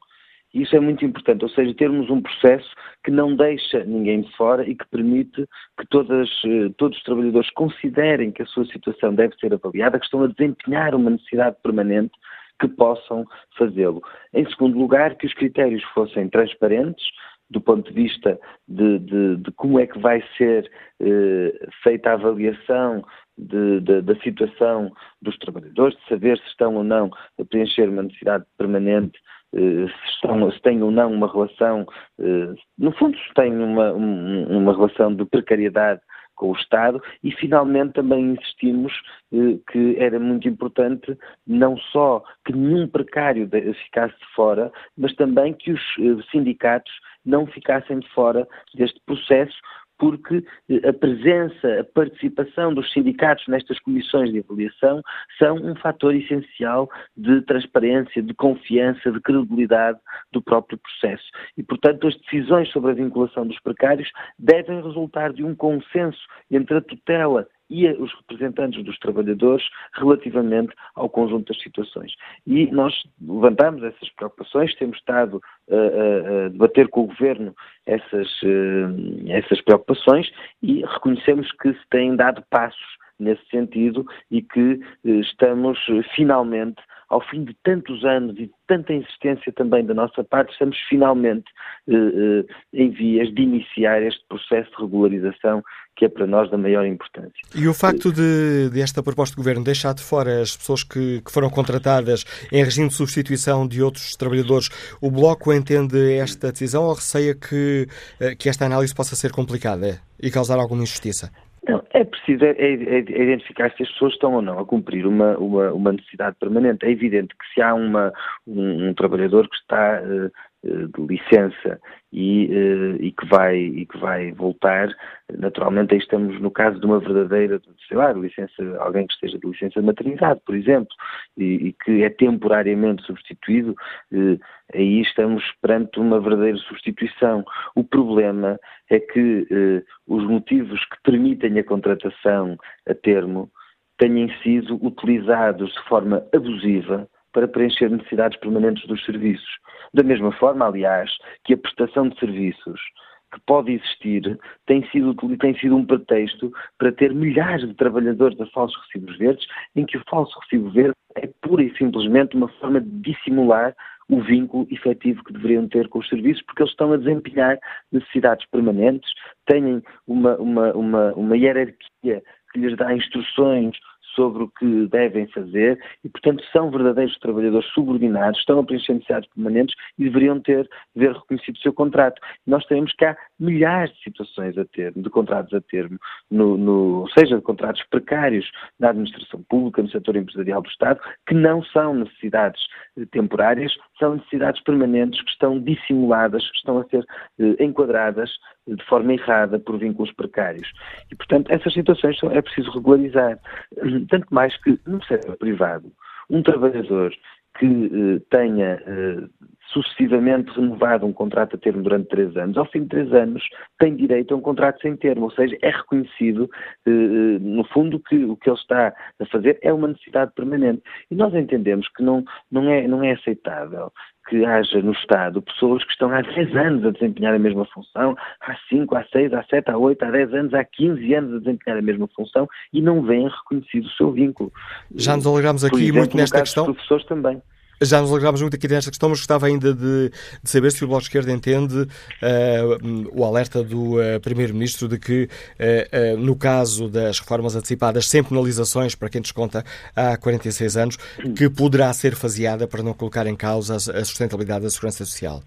Isso é muito importante, ou seja, termos um processo que não deixa ninguém de fora e que permite que todas, eh, todos os trabalhadores considerem que a sua situação deve ser avaliada, que estão a desempenhar uma necessidade permanente que possam fazê-lo. Em segundo lugar, que os critérios fossem transparentes, do ponto de vista de, de, de como é que vai ser eh, feita a avaliação de, da situação dos trabalhadores, de saber se estão ou não a preencher uma necessidade permanente, se, estão, se têm ou não uma relação, eh, no fundo, se têm uma, um, uma relação de precariedade com o Estado e finalmente também insistimos eh, que era muito importante não só que nenhum precário ficasse de fora, mas também que os eh, sindicatos não ficassem de fora deste processo, porque a presença, a participação dos sindicatos nestas comissões de avaliação são um fator essencial de transparência, de confiança, de credibilidade do próprio processo. E, portanto, as decisões sobre a vinculação dos precários devem resultar de um consenso entre a tutela e os representantes dos trabalhadores relativamente ao conjunto das situações. E nós levantamos essas preocupações, temos estado a, a debater com o Governo essas, eh, essas preocupações e reconhecemos que se têm dado passos nesse sentido e que eh, estamos eh, finalmente ao fim de tantos anos e de tanta insistência também da nossa parte, estamos finalmente eh, eh, em vias de iniciar este processo de regularização que é para nós da maior importância. E o facto de, de esta proposta do Governo deixar de fora as pessoas que, que, foram contratadas em regime de substituição de outros trabalhadores, o Bloco entende esta decisão ou receia que, eh, que esta análise possa ser complicada e causar alguma injustiça? Não, é preciso é, é, é, identificar se as pessoas estão ou não a cumprir uma, uma, uma necessidade permanente. É evidente que se há uma, um, um trabalhador que está uh, de licença e, eh, e, que vai, e que vai voltar, naturalmente aí estamos no caso de uma verdadeira, sei lá, licença, alguém que esteja de licença de maternidade, por exemplo, e, e que é temporariamente substituído, eh, aí estamos perante uma verdadeira substituição. O problema é que eh, os motivos que permitem a contratação a termo tenham sido utilizados de forma abusiva para preencher necessidades permanentes dos serviços. Da mesma forma, aliás, que a prestação de serviços que pode existir tem sido, tem sido um pretexto para ter milhares de trabalhadores a falsos recibos verdes, em que o falso recibo verde é pura e simplesmente uma forma de dissimular o vínculo efetivo que deveriam ter com os serviços, porque eles estão a desempenhar necessidades permanentes, têm uma, uma, uma, uma hierarquia que lhes dá instruções sobre o que devem fazer e, portanto, são verdadeiros trabalhadores subordinados, estão a preencher necessidades permanentes e deveriam ter, ver reconhecido o seu contrato. nós sabemos que há milhares de situações a termo, de contratos a termo, no, no, seja de contratos precários na administração pública, no setor empresarial do Estado, que não são necessidades eh, temporárias, são necessidades permanentes que estão dissimuladas, que estão a ser eh, enquadradas de forma errada por vínculos precários. E, portanto, essas situações é preciso regularizar. Tanto mais que no setor privado, um trabalhador que eh, tenha eh, sucessivamente renovado um contrato a termo durante três anos, ao fim de três anos tem direito a um contrato sem termo, ou seja, é reconhecido, eh, no fundo, que o que ele está a fazer é uma necessidade permanente. E nós entendemos que não, não, é, não é aceitável que haja no Estado pessoas que estão há 10 anos a desempenhar a mesma função, há 5, há 6, há 7, há 8, há 10 anos, há 15 anos a desempenhar a mesma função e não veem reconhecido o seu vínculo. Já nos alegramos aqui exemplo, muito nesta questão. professores também. Já nos alegramos muito aqui nesta questão, mas gostava ainda de, de saber se o Bloco de Esquerda entende uh, o alerta do uh, Primeiro-Ministro de que, uh, no caso das reformas antecipadas sem penalizações para quem desconta há 46 anos, que poderá ser faseada para não colocar em causa a sustentabilidade da segurança social.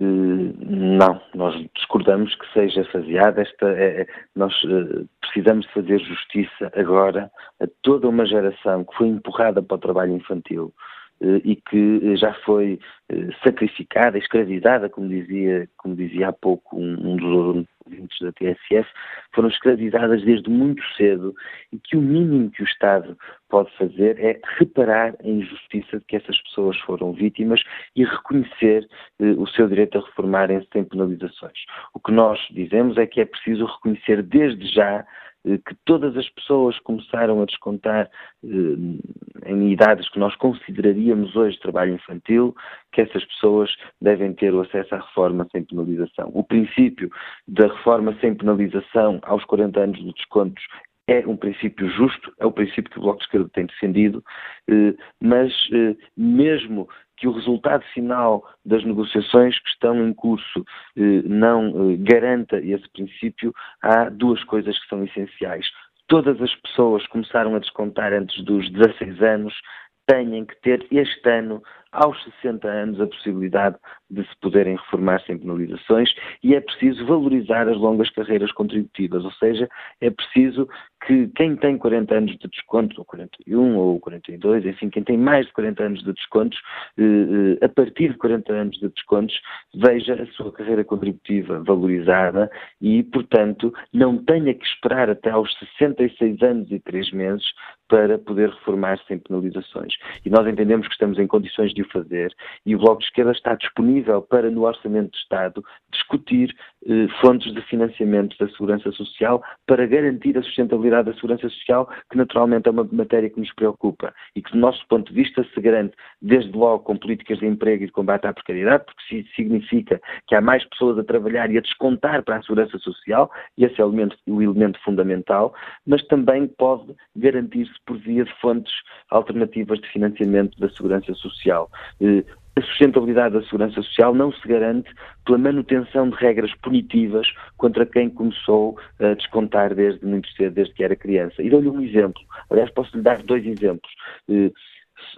Não, nós discordamos que seja faseada. Esta, é, é nós precisamos fazer justiça agora a toda uma geração que foi empurrada para o trabalho infantil, e que eh, já foi eh, sacrificada, escravizada, como dizia, como dizia há pouco um, um dos ouvintes da TSF, foram escravizadas desde muito cedo e que o mínimo que o Estado pode fazer é reparar a injustiça de que essas pessoas foram vítimas e reconhecer eh, o seu direito a reformarem-se sem penalizações. O que nós dizemos é que é preciso reconhecer desde já eh, que todas as pessoas começaram a descontar eh, em idades que nós consideraríamos hoje trabalho infantil, que essas pessoas devem ter o acesso à reforma sem penalização. O princípio da reforma sem penalização aos 40 anos de descontos é um princípio justo, é o princípio que o Bloco de Esquerda tem defendido, eh, mas mesmo que o resultado final das negociações que estão em curso eh, não eh, garanta esse princípio, há duas coisas que são essenciais. Todas as pessoas começaram a descontar antes dos 16 anos têm que ter este ano aos 60 anos a possibilidade de se poderem reformar sem penalizações e é preciso valorizar as longas carreiras contributivas, ou seja, é preciso que quem tem 40 anos de desconto, ou 41 ou 42, enfim, quem tem mais de 40 anos de descontos, eh, eh, a partir de 40 anos de descontos, veja a sua carreira contributiva valorizada e, portanto, não tenha que esperar até aos 66 anos e 3 meses para poder reformar sem penalizações. E nós entendemos que estamos em condições de o fazer e o Bloco de Esquerda está disponível para, no Orçamento de Estado, discutir fontes de financiamento da Segurança Social para garantir a sustentabilidade da Segurança Social, que naturalmente é uma matéria que nos preocupa e que, do nosso ponto de vista, se garante desde logo com políticas de emprego e de combate à precariedade, porque significa que há mais pessoas a trabalhar e a descontar para a Segurança Social, e esse é o elemento, o elemento fundamental, mas também pode garantir-se por via de fontes alternativas de financiamento da segurança social. A sustentabilidade da segurança social não se garante pela manutenção de regras punitivas contra quem começou a descontar desde muito cedo, desde que era criança. E dou-lhe um exemplo. Aliás, posso lhe dar dois exemplos. Eh,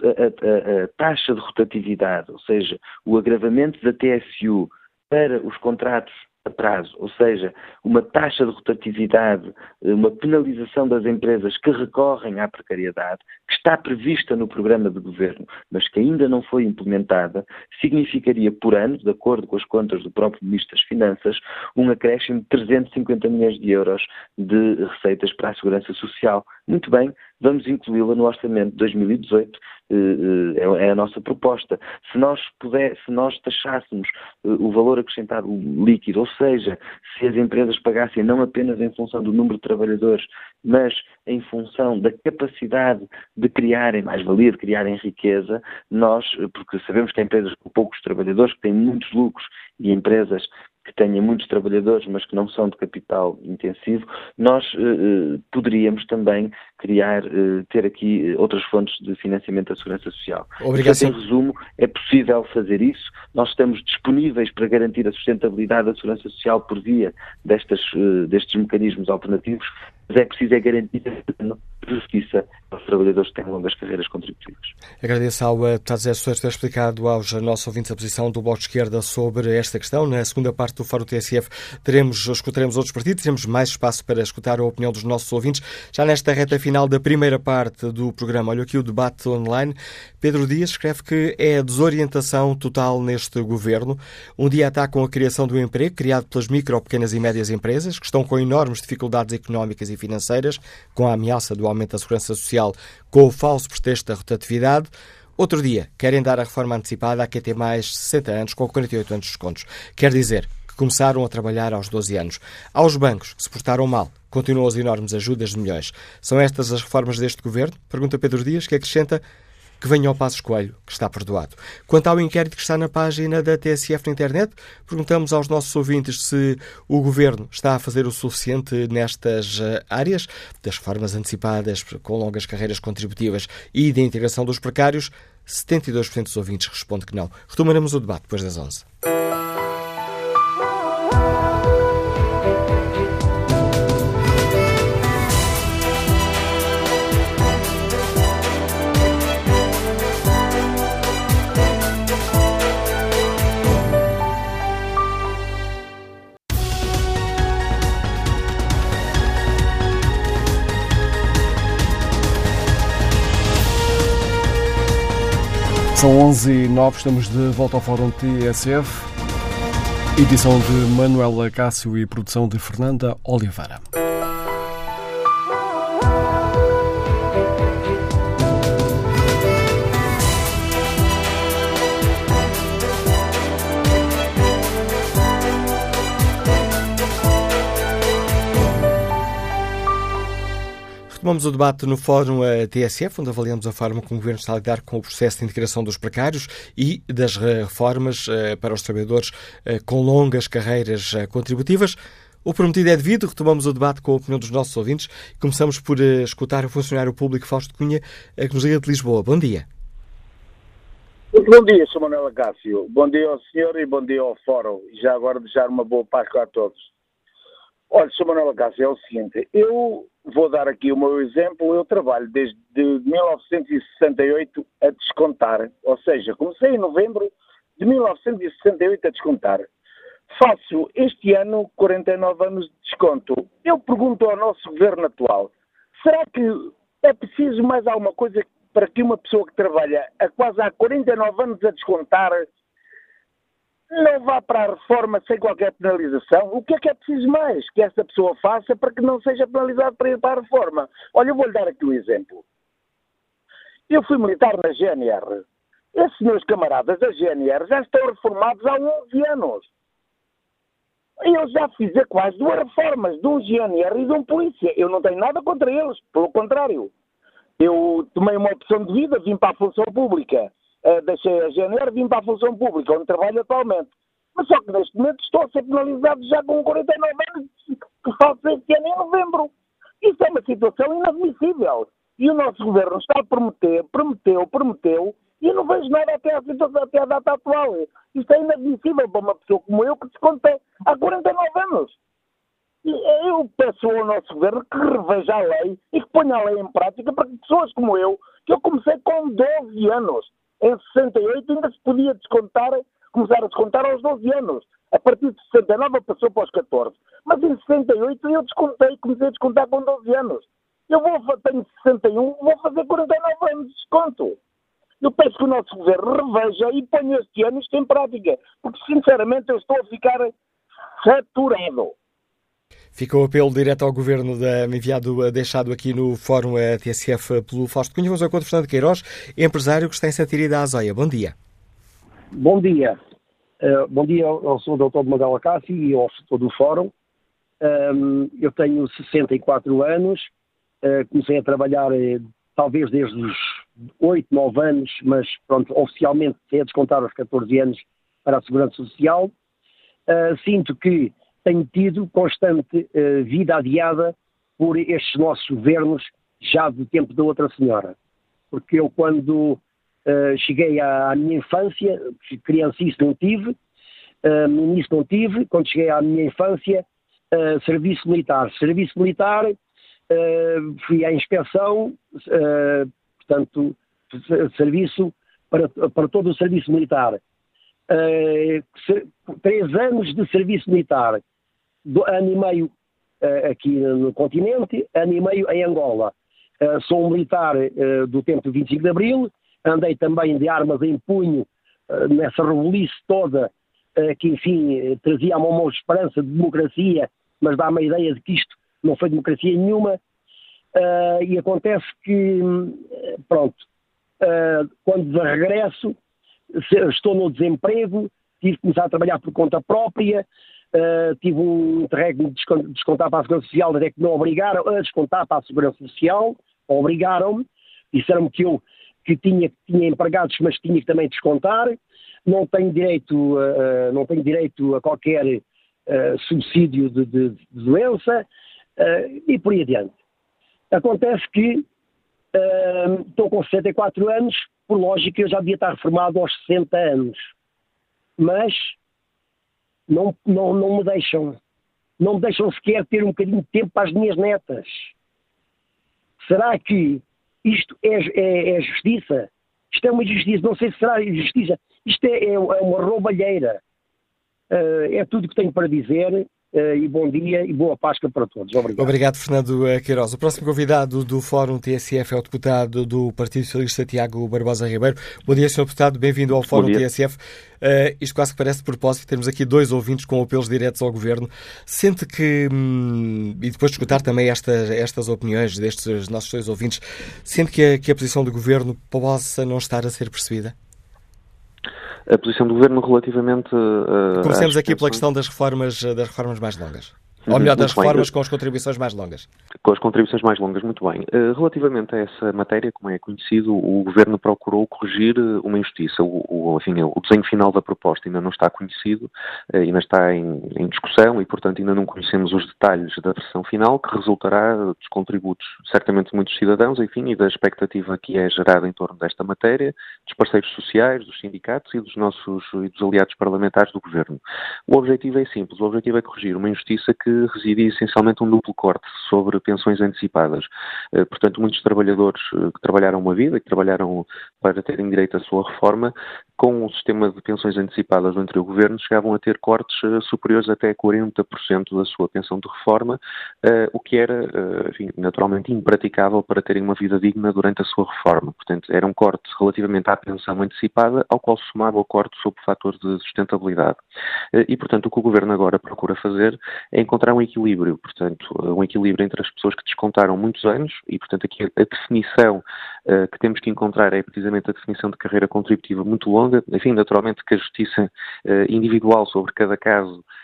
a, a, a, taxa de rotatividade, ou seja, o agravamento da TSU para os contratos a prazo, ou seja, uma taxa de rotatividade, uma penalização das empresas que recorrem à precariedade, que está prevista no programa de governo, mas que ainda não foi implementada, significaria por ano, de acordo com as contas do próprio Ministro das Finanças, um acréscimo de 350 milhões de euros de receitas para a Segurança Social. Muito bem, vamos incluí-la no orçamento de 2018, eh, eh, é, é a nossa proposta. Se nós, puder, se nós taxássemos eh, o valor acrescentado líquido, ou seja, se as empresas pagassem não apenas em função do número de trabalhadores, mas em função da capacidade de criarem mais-valia, de criarem riqueza, nós, porque sabemos que há empresas com poucos trabalhadores, que têm muitos lucros, e empresas que tenha muitos trabalhadores, mas que não são de capital intensivo, nós eh, eh poderíamos também criar, eh, ter aqui outras fontes de financiamento da segurança social. Obrigado. Portanto, em resumo, é possível fazer isso. Nós estamos disponíveis para garantir a sustentabilidade da segurança social por via destas, eh, destes mecanismos alternativos, mas é preciso é garantir justiça aos trabalhadores que têm longas carreiras contributivas. Agradeço ao deputado Zé Soares ter explicado aos nossos ouvintes a posição do Bloco de Esquerda sobre esta questão. Na segunda parte do Fórum TSF teremos, escutaremos outros partidos, teremos mais espaço para escutar a opinião dos nossos ouvintes. Já nesta reta final da primeira parte do programa, olha aqui o debate online. Pedro Dias escreve que é a desorientação total neste governo. Um dia atacam a criação do emprego, criado pelas micro, pequenas e médias empresas, que estão com enormes dificuldades económicas e financeiras, com a ameaça do aumento da segurança social, com o falso pretexto da rotatividade. Outro dia, querem dar a reforma antecipada a quem tem mais 60 anos, com 48 anos de descontos. Quer dizer que começaram a trabalhar aos 12 anos. Aos bancos, que se portaram mal, continuam as enormes ajudas de milhões. São estas as reformas deste governo? Pergunta Pedro Dias, que acrescenta que venha ao Passo Coelho, que está perdoado. Quanto ao inquérito que está na página da TSF na internet, perguntamos aos nossos ouvintes se o Governo está a fazer o suficiente nestas eh, áreas, das reformas antecipadas com longas carreiras contributivas e da integração dos precários. 72% dos ouvintes respondem que não. Retomaremos o debate depois das 11. São 11 e 9, estamos de volta ao Fórum TSF. Edição de Manuela Cássio e produção de Fernanda Oliveira. Retomamos o debate no Fórum TSF, onde avaliamos a forma como o Governo está a lidar com o processo de integração dos precários e das reformas eh, para os trabalhadores eh, com longas carreiras eh, contributivas. O prometido é devido, retomamos o debate com a opinião dos nossos ouvintes. Começamos por escutar o funcionário público Fausto Cunha, que nos liga de Lisboa. Bom dia. Bom dia, Sr. Manuel Cássio. Bom dia ao senhor e bom dia ao Fórum. Já agora desejar uma boa Páscoa a todos. Olha, Sr. Manuel Cássio, é o seguinte, eu vou dar aqui o meu exemplo. Eu trabalho desde 1968 a descontar, ou seja, comecei em novembro de 1968 a descontar. Faço este ano 49 anos de desconto. Eu pergunto ao nosso governo atual: será que é preciso mais alguma coisa para que uma pessoa que trabalha há quase há 49 anos a descontar não vá para a reforma sem qualquer penalização. O que é que é preciso mais que essa pessoa faça para que não seja penalizado para ir para a reforma? Olha, eu vou-lhe dar aqui um exemplo. Eu fui militar na GNR. Esses meus camaradas da GNR já estão reformados há 11 anos. Eu já fiz quase duas reformas de um GNR e de um polícia. Eu não tenho nada contra eles, pelo contrário. Eu tomei uma opção de vida, vim para a função pública uh, deixei a GNR, vim para a função pública, onde trabalho atualmente. Mas só que neste momento estou a ser penalizado já com 49 anos, que faço este ano em novembro. Isso é uma situação inadmissível. E o nosso governo está a prometer, prometeu, prometeu, e eu não vejo nada até a, situação, até a data atual. Isto é inadmissível para uma pessoa como eu que desconta há 49 anos. E eu peço ao nosso governo que reveja a lei e que ponha a lei em prática para que pessoas como eu, que eu comecei com 12 anos, em 68 ainda se podia descontar, começar a descontar aos 12 anos. A partir de 69 passou para os 14. Mas em 68 eu descontei, comecei a descontar com 12 anos. Eu vou, tenho 61, vou fazer 49 anos de desconto. Eu peço que o nosso governo reveja e ponha este ano isto em prática. Porque, sinceramente, eu estou a ficar saturado. Fica o apelo direto ao Governo da, enviado, eh, deixado aqui no Fórum eh, TSF pelo Fausto Cunha. Vamos ao encontro Fernando Queiroz, empresário que está em Santiria da Azóia. Bom dia. Bom dia. Uh, bom dia ao Sr. Dr. Magal Acácio e ao todo o Fórum. Um, eu tenho 64 anos, uh, comecei a trabalhar talvez desde os 8, 9 anos, mas pronto, oficialmente sei a descontar aos 14 anos para a Segurança Social. sinto que tem tido constante uh, vida adiada por estes nossos governos, já do tempo da outra senhora. Porque eu, quando uh, cheguei à, à, minha infância, criancice não tive, uh, no início não tive, quando cheguei à minha infância, uh, serviço militar. Serviço militar, fui à inspeção, portanto, serviço para, para todo o serviço militar. três anos de serviço militar ano e meio aqui no continente, ano e meio em Angola. Uh, sou um militar uh, do tempo de 25 de Abril, andei também de armas em punho nessa revolução toda, que enfim trazia uma, uma esperança de democracia, mas dá-me a ideia de que isto não foi democracia nenhuma. e acontece que, pronto, quando regresso, estou no desemprego, tive que começar a trabalhar por conta própria, Uh, tive um interregno de descontar para a Segurança Social, até que me obrigaram a descontar para a Segurança Social, obrigaram-me, disseram-me que eu que tinha, tinha empregados, mas tinha que também descontar, não tenho direito, uh, não tenho direito a qualquer uh, subsídio de, de, de doença e por aí adiante. Acontece que estou com 64 anos, por lógica eu já devia estar reformado aos 60 anos, mas não, não, não me deixam. Não me deixam sequer ter um bocadinho de tempo para as minhas netas. Será que isto é, é, é justiça? Isto é uma justiça, não sei se será justiça. Isto é, é, é uma roubalheira. Uh, é tudo o que tenho para dizer. Uh, e bom dia e boa Páscoa para todos. Obrigado. Obrigado, Fernando Queiroz. O próximo convidado do Fórum TSF é o deputado do Partido Socialista, Tiago Barbosa Ribeiro. Bom dia, Sr. Deputado, bem-vindo ao Fórum TSF. Uh, isto quase que parece de propósito, temos aqui dois ouvintes com apelos diretos ao Governo. Sente que, hum, e depois de escutar também estas, estas opiniões destes nossos dois ouvintes, sente que a, que a posição do Governo possa não estar a ser percebida? A posição do Governo relativamente... Uh, Comecemos aqui pela questão das reformas, das reformas mais longas. Ou melhor, das reformas com as contribuições mais longas. Com as contribuições mais longas, muito bem. Eh, relativamente a essa matéria, como é conhecido, o Governo procurou corrigir eh, uma injustiça. O, o, enfim, o desenho final da proposta ainda não está conhecido, eh, ainda está em, em, discussão e, portanto, ainda não conhecemos os detalhes da versão final, que resultará dos contributos, certamente, de muitos cidadãos, enfim, e da expectativa que é gerada em torno desta matéria, dos parceiros sociais, dos sindicatos e dos nossos e dos aliados parlamentares do Governo. O objetivo é simples, o objetivo é corrigir uma injustiça que que residia essencialmente um duplo corte sobre pensões antecipadas. Portanto, muitos trabalhadores que trabalharam uma vida, que trabalharam para terem direito à sua reforma, com o sistema de pensões antecipadas do anterior governo, chegavam a ter cortes superiores até 40% da sua pensão de reforma, o que era, enfim, naturalmente impraticável para terem uma vida digna durante a sua reforma. Portanto, era um corte relativamente à pensão antecipada, ao qual se somava o corte sob o fator de sustentabilidade. E, portanto, o que o Governo agora procura fazer é encontrar um equilíbrio, portanto, um equilíbrio entre as pessoas que descontaram muitos anos e, portanto, aqui a definição que temos que encontrar é precisamente a definição de carreira contributiva muito longa, enfim, naturalmente que a justiça individual sobre cada caso eh,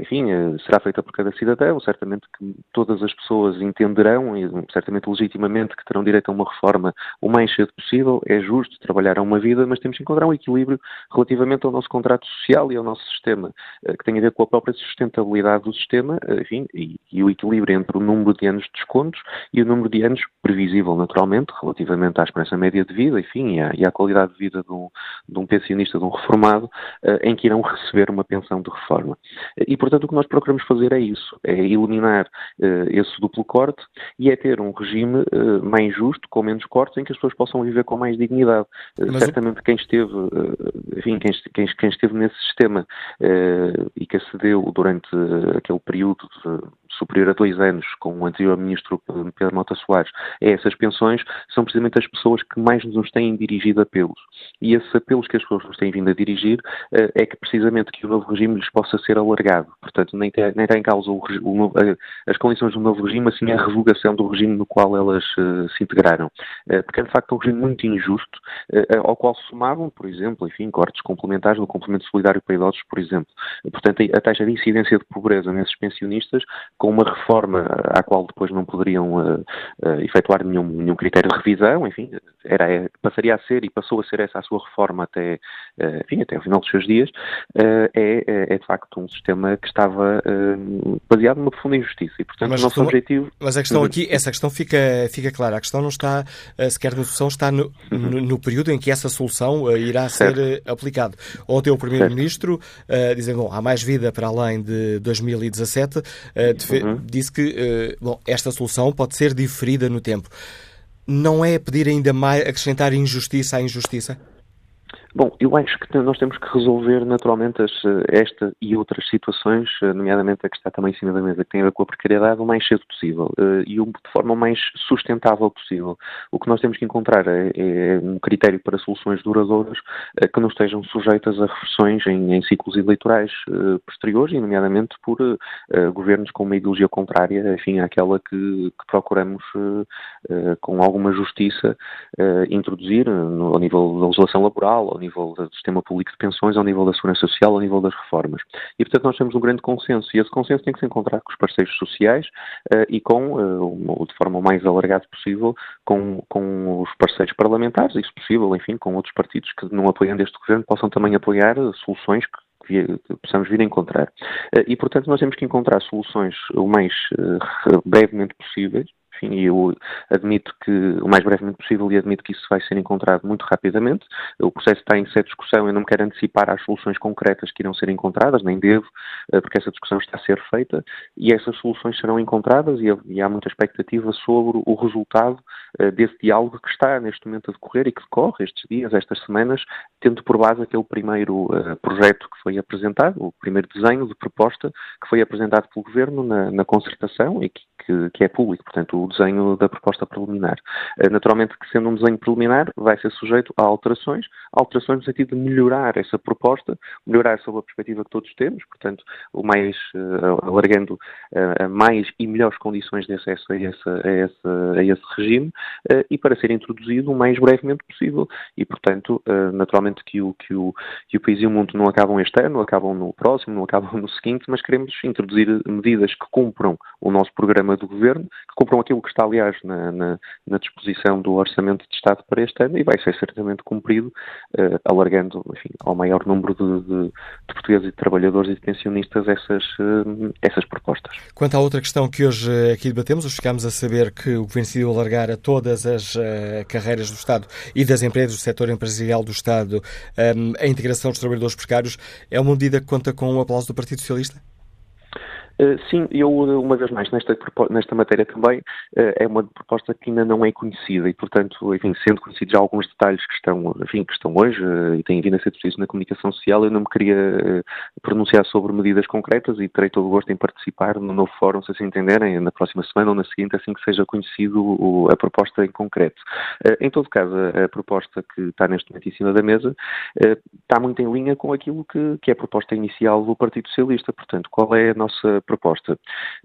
enfim, eh, será feita por cada cidadão. Certamente que todas as pessoas entenderão, e certamente legitimamente, que terão direito a uma reforma o mais cedo possível. É justo trabalhar a uma vida, mas temos que encontrar um equilíbrio relativamente ao nosso contrato social e ao nosso sistema, eh, que tem a ver com a própria sustentabilidade do sistema, enfim, e, e o equilíbrio entre o número de anos de descontos e o número de anos previsível, naturalmente, relativamente à esperança média de vida, enfim, e à, e à qualidade de vida de um, de um pensionista, de um reformado, em que irão receber uma pensão de reforma. E, portanto, o que nós procuramos fazer é isso, é eliminar uh, esse duplo corte e é ter um regime uh, mais justo, com menos cortes, em que as pessoas possam viver com mais dignidade. Uh, certamente quem esteve, enfim, quem, quem, quem, esteve nesse sistema e que acedeu durante aquele período de, superior a dois anos com o anterior ministro Pedro Mota Soares a essas pensões, são precisamente as pessoas que mais nos têm dirigido apelos. E esses apelos que as pessoas nos têm vindo a dirigir é que precisamente que o novo regime lhes possa ser alargado. Portanto, nem, tem, nem está em causa o, o, as condições do novo regime, assim a revogação do regime no qual elas uh, se integraram. Porque é, de facto, um regime muito injusto, ao qual somavam, por exemplo, enfim, cortes complementares no complemento solidário para idosos, por exemplo. Portanto, a taxa de incidência de pobreza nesses pensionistas, com uma reforma à qual depois não poderiam efetuar nenhum, nenhum critério de revisão, enfim, era, passaria a ser e passou a ser essa a sua reforma até, enfim, até ao final dos seus dias, é, é, é de facto um sistema que estava uh, baseado numa profunda injustiça. E, portanto, mas, o nosso questão, objetivo. Mas a questão aqui, essa questão fica, fica clara. A questão não está uh, sequer na solução, está no, uhum. no, no, período em que essa solução uh, irá certo. ser aplicada. Ontem o Primeiro-Ministro, dizendo, bom, há mais vida para além de 2017, uhum. disse que, bom, esta solução pode ser diferida no tempo. Não é pedir ainda mais, acrescentar injustiça à injustiça? Bom, eu acho que nós temos que resolver naturalmente as, eh, esta e outras situações, eh, nomeadamente a que está também em cima da mesa, que tem a ver com a precariedade, o mais cedo possível eh, e de forma mais sustentável possível. O que nós temos que encontrar é, é um critério para soluções duradouras que não estejam sujeitas a reversões em, em ciclos eleitorais posteriores e, nomeadamente, por governos com uma ideologia contrária, enfim, àquela que, que procuramos, com alguma justiça, introduzir no, ao nível da legislação laboral, ao nível do sistema público de pensões, ao nível da segurança social, ao nível das reformas. E, portanto, nós temos um grande consenso e esse consenso tem que se encontrar com os parceiros sociais uh, e com, uh, de forma o mais alargada possível, com, com os parceiros parlamentares e, se possível, enfim, com outros partidos que não apoiando este governo possam também apoiar soluções que que possamos vir a encontrar. Eh, e, portanto, nós temos que encontrar soluções o mais brevemente possíveis, enfim, eu admito que o mais brevemente possível e admito que isso vai ser encontrado muito rapidamente. O processo está em ser discussão, eu não quero antecipar às soluções concretas que irão ser encontradas, nem devo, eh, porque essa discussão está a ser feita e essas soluções serão encontradas e, há muita expectativa sobre o resultado eh, desse diálogo que está neste momento a decorrer e que decorre estes dias, estas semanas, tendo por base aquele primeiro uh, projeto que foi apresentado, o primeiro desenho de proposta que foi apresentado pelo Governo na, na concertação e que, que, que, é público, portanto, o desenho da proposta preliminar. Uh, naturalmente que sendo um desenho preliminar vai ser sujeito a alterações, alterações no sentido de melhorar essa proposta, melhorar sob a perspectiva que todos temos, portanto, o mais, uh, alargando a mais e melhores condições de acesso a esse, a esse, a esse regime, e para ser introduzido o mais brevemente possível. E, portanto, naturalmente que o, que, o, que o país e o mundo não acabam este ano, acabam no próximo, não acabam no seguinte, mas queremos introduzir medidas que cumpram o nosso programa do governo, que cumpram aquilo que está, aliás, na, na, na disposição do Orçamento de Estado para este ano e vai ser certamente cumprido, uh, alargando enfim, ao maior número de, de, de, portugueses e de trabalhadores e de pensionistas essas, essas propostas. Quanto à outra questão que hoje aqui debatemos, ficámos a saber que o Governo decidiu alargar a todas as uh, carreiras do Estado e das empresas do setor empresarial do Estado um, a integração dos trabalhadores precários é uma medida que conta com o aplauso do Partido Socialista? Uh, sim, eu, uma vez mais, nesta, nesta matéria também, uh, é uma proposta que ainda não é conhecida e, portanto, enfim, sendo conhecidos já alguns detalhes que estão, enfim, que estão hoje uh, e têm vindo a ser precisos na comunicação social, eu não me queria pronunciar sobre medidas concretas e terei todo o gosto em participar no novo fórum, se assim entenderem, na próxima semana ou na seguinte, assim que seja conhecido a proposta em concreto. em todo caso, a, a, proposta que está neste momento em cima da mesa está muito em linha com aquilo que, que é a proposta inicial do Partido Socialista. Portanto, qual é a nossa proposta.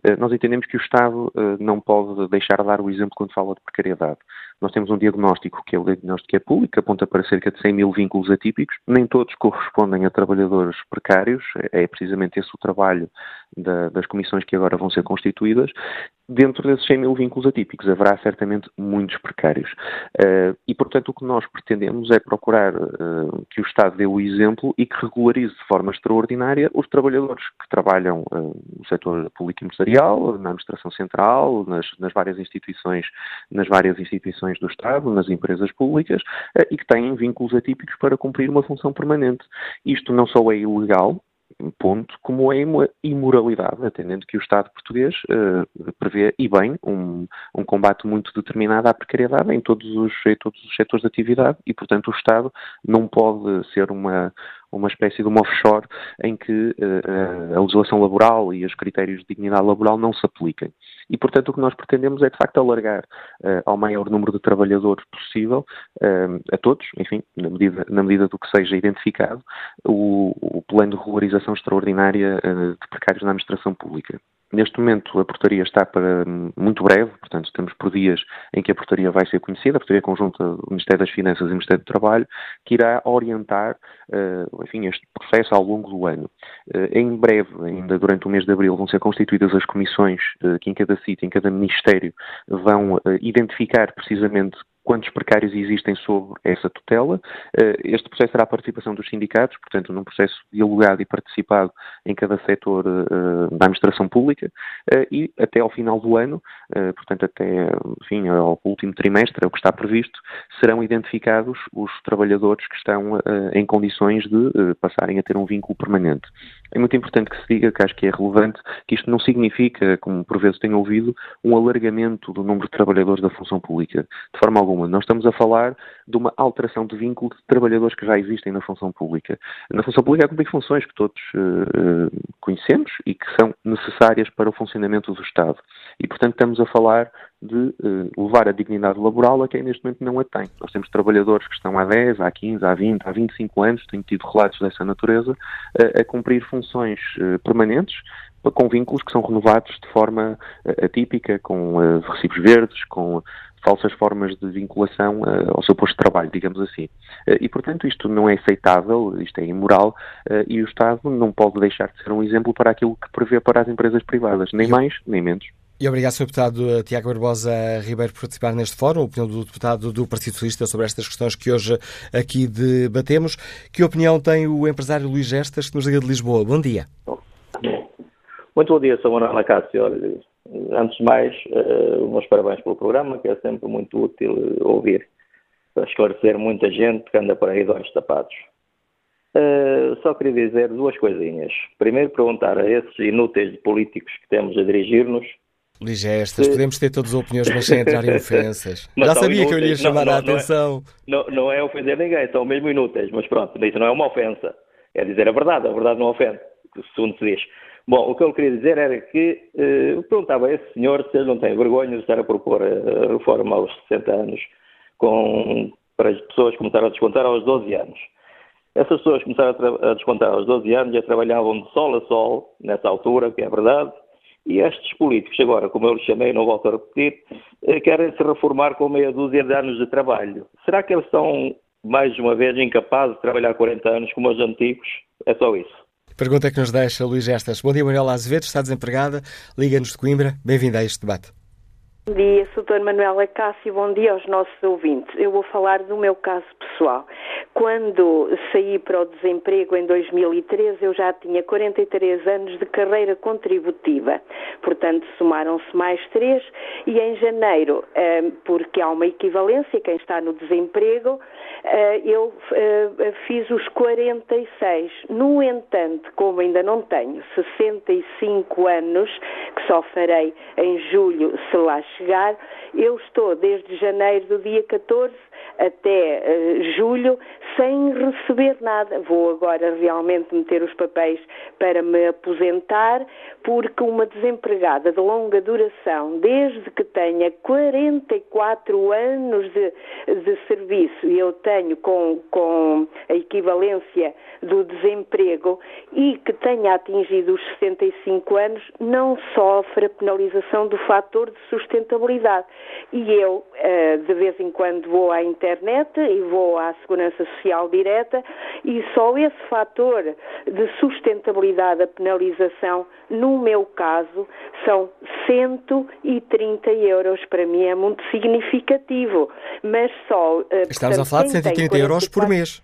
Eh, nós entendemos que o Estado eh, não pode deixar de dar o exemplo quando fala de precariedade. Nós temos um diagnóstico, que é o diagnóstico é público, aponta para cerca de 100 mil vínculos atípicos. Nem todos correspondem a trabalhadores precários. É precisamente esse o trabalho da, das comissões que agora vão ser constituídas. Dentro desses 100 mil vínculos atípicos haverá certamente muitos precários. Uh, e, portanto, o que nós pretendemos é procurar uh, que o Estado dê o exemplo e que regularize de forma extraordinária os trabalhadores que trabalham uh, no setor público empresarial, na administração central, nas, nas várias instituições, nas várias instituições do Estado, nas empresas públicas, eh, e que têm vínculos atípicos para cumprir uma função permanente. Isto não só é ilegal, ponto, como é uma imoralidade, atendendo que o Estado português uh, prevê, e bem, um, um, combate muito determinado à precariedade em todos, os, em todos os setores de atividade e, portanto, o Estado não pode ser uma, uma espécie de uma offshore em que uh, a legislação laboral e os critérios de dignidade laboral não se apliquem. E, portanto, o que nós pretendemos é, de facto, alargar uh, ao maior número de trabalhadores possível, uh, a todos, enfim, na medida, na medida do que seja identificado, o, o plano de regularização extraordinária de precários na administração pública. Neste momento a portaria está para muito breve, portanto estamos por dias em que a portaria vai ser conhecida, a portaria conjunta do Ministério das Finanças e do Ministério do Trabalho, que irá orientar, uh, enfim, este processo ao longo do ano. Uh, em breve, ainda durante o mês de abril, vão ser constituídas as comissões uh, que em cada sítio, em cada Ministério, vão identificar precisamente quantos precários existem sobre essa tutela. Eh, este processo terá a participação dos sindicatos, portanto, num processo dialogado e participado em cada setor eh, da administração pública, eh, e até ao final do ano, portanto, até enfim, ao último trimestre, é o que está previsto, serão identificados os trabalhadores que estão em condições de passarem a ter um vínculo permanente. É muito importante que se diga, que acho que é relevante, que isto não significa, como por vezes tenho ouvido, um alargamento do número de trabalhadores da função pública. De forma alguma. Nós estamos a falar de uma alteração de vínculo de trabalhadores que já existem na função pública. Na função pública há cumprir funções que todos uh, conhecemos e que são necessárias para o funcionamento do Estado. E, portanto, estamos a falar de uh, levar a dignidade laboral a quem neste momento não a tem. Nós temos trabalhadores que estão há 10, há 15, há 20, há 25 anos, tenho tido relatos dessa natureza, uh, a cumprir funções permanentes, com vínculos que são renovados de forma atípica, com recibos verdes, com falsas formas de vinculação uh, ao seu posto de trabalho, digamos assim. Uh, e, portanto, isto não é aceitável, isto é imoral, uh, e o Estado não pode deixar de ser um exemplo para aquilo que prevê para as empresas privadas, nem mais, nem menos. E obrigado, Sr. Deputado Tiago Barbosa Ribeiro, por participar neste fórum. A opinião do deputado do Partido Socialista sobre estas questões que hoje aqui debatemos. Que opinião tem o empresário Luís Gestas, que nos liga de Lisboa? Bom dia. Muito bom dia, Sr. Manuel Acácio antes de mais, uh, meus parabéns pelo programa, que é sempre muito útil ouvir, para esclarecer muita gente que anda por aí de olhos tapados. Uh, só queria dizer duas coisinhas. Primeiro, perguntar a esses inúteis políticos que temos a dirigir-nos. Ligestas, podemos ter todas as opiniões, mas sem entrar em ofensas. Já sabia inúteis. que eu lhe ia chamar não, não, a atenção. Não é, não, não é ofender ninguém, são mesmo inúteis, mas pronto, isso não é uma ofensa. É dizer a verdade, a verdade não ofende, segundo se diz. Bom, o que eu queria dizer era que eh, perguntava a esse senhor se ele não tem vergonha de estar a propor a reforma aos 60 anos com, para as pessoas começaram a descontar aos 12 anos. Essas pessoas começaram a, a descontar aos 12 anos e trabalhavam de sol a sol nessa altura, que é verdade, e estes políticos, agora, como eu lhes chamei, não volto a repetir, eh, querem se reformar com meia dúzia de anos de trabalho. Será que eles são, mais uma vez, incapazes de trabalhar 40 anos como os antigos? É só isso. Pergunta que nos deixa Luís Gestas. Bom dia, Manuela Azevedo, está desempregada, liga-nos de Coimbra. Bem-vinda a este debate. Bom dia, Sr. Manuela Cássio, bom dia aos nossos ouvintes. Eu vou falar do meu caso pessoal. Quando saí para o desemprego em 2013, eu já tinha 43 anos de carreira contributiva. Portanto, somaram-se mais três e em janeiro, eh, porque há uma equivalência, quem está no desemprego, eh, eu eh, fiz os 46. No entanto, como ainda não tenho 65 anos, que só farei em julho, se lá chegar. Eu estou desde janeiro do dia 14 até uh, julho sem receber nada. Vou agora realmente meter os papéis para me aposentar, porque uma desempregada de longa duração, desde que tenha 44 anos de, de serviço, e eu tenho com, com a equivalência do desemprego, e que tenha atingido os 65 anos, não sofre a penalização do fator de sustentabilidade. E eu, uh, de vez em quando, vou à internet e vou à Segurança Social direta e só esse fator de sustentabilidade, a penalização, no meu caso, são 130 euros. Para mim é muito significativo, mas só... Uh, Estamos portanto, a falar de 130 euros por mês.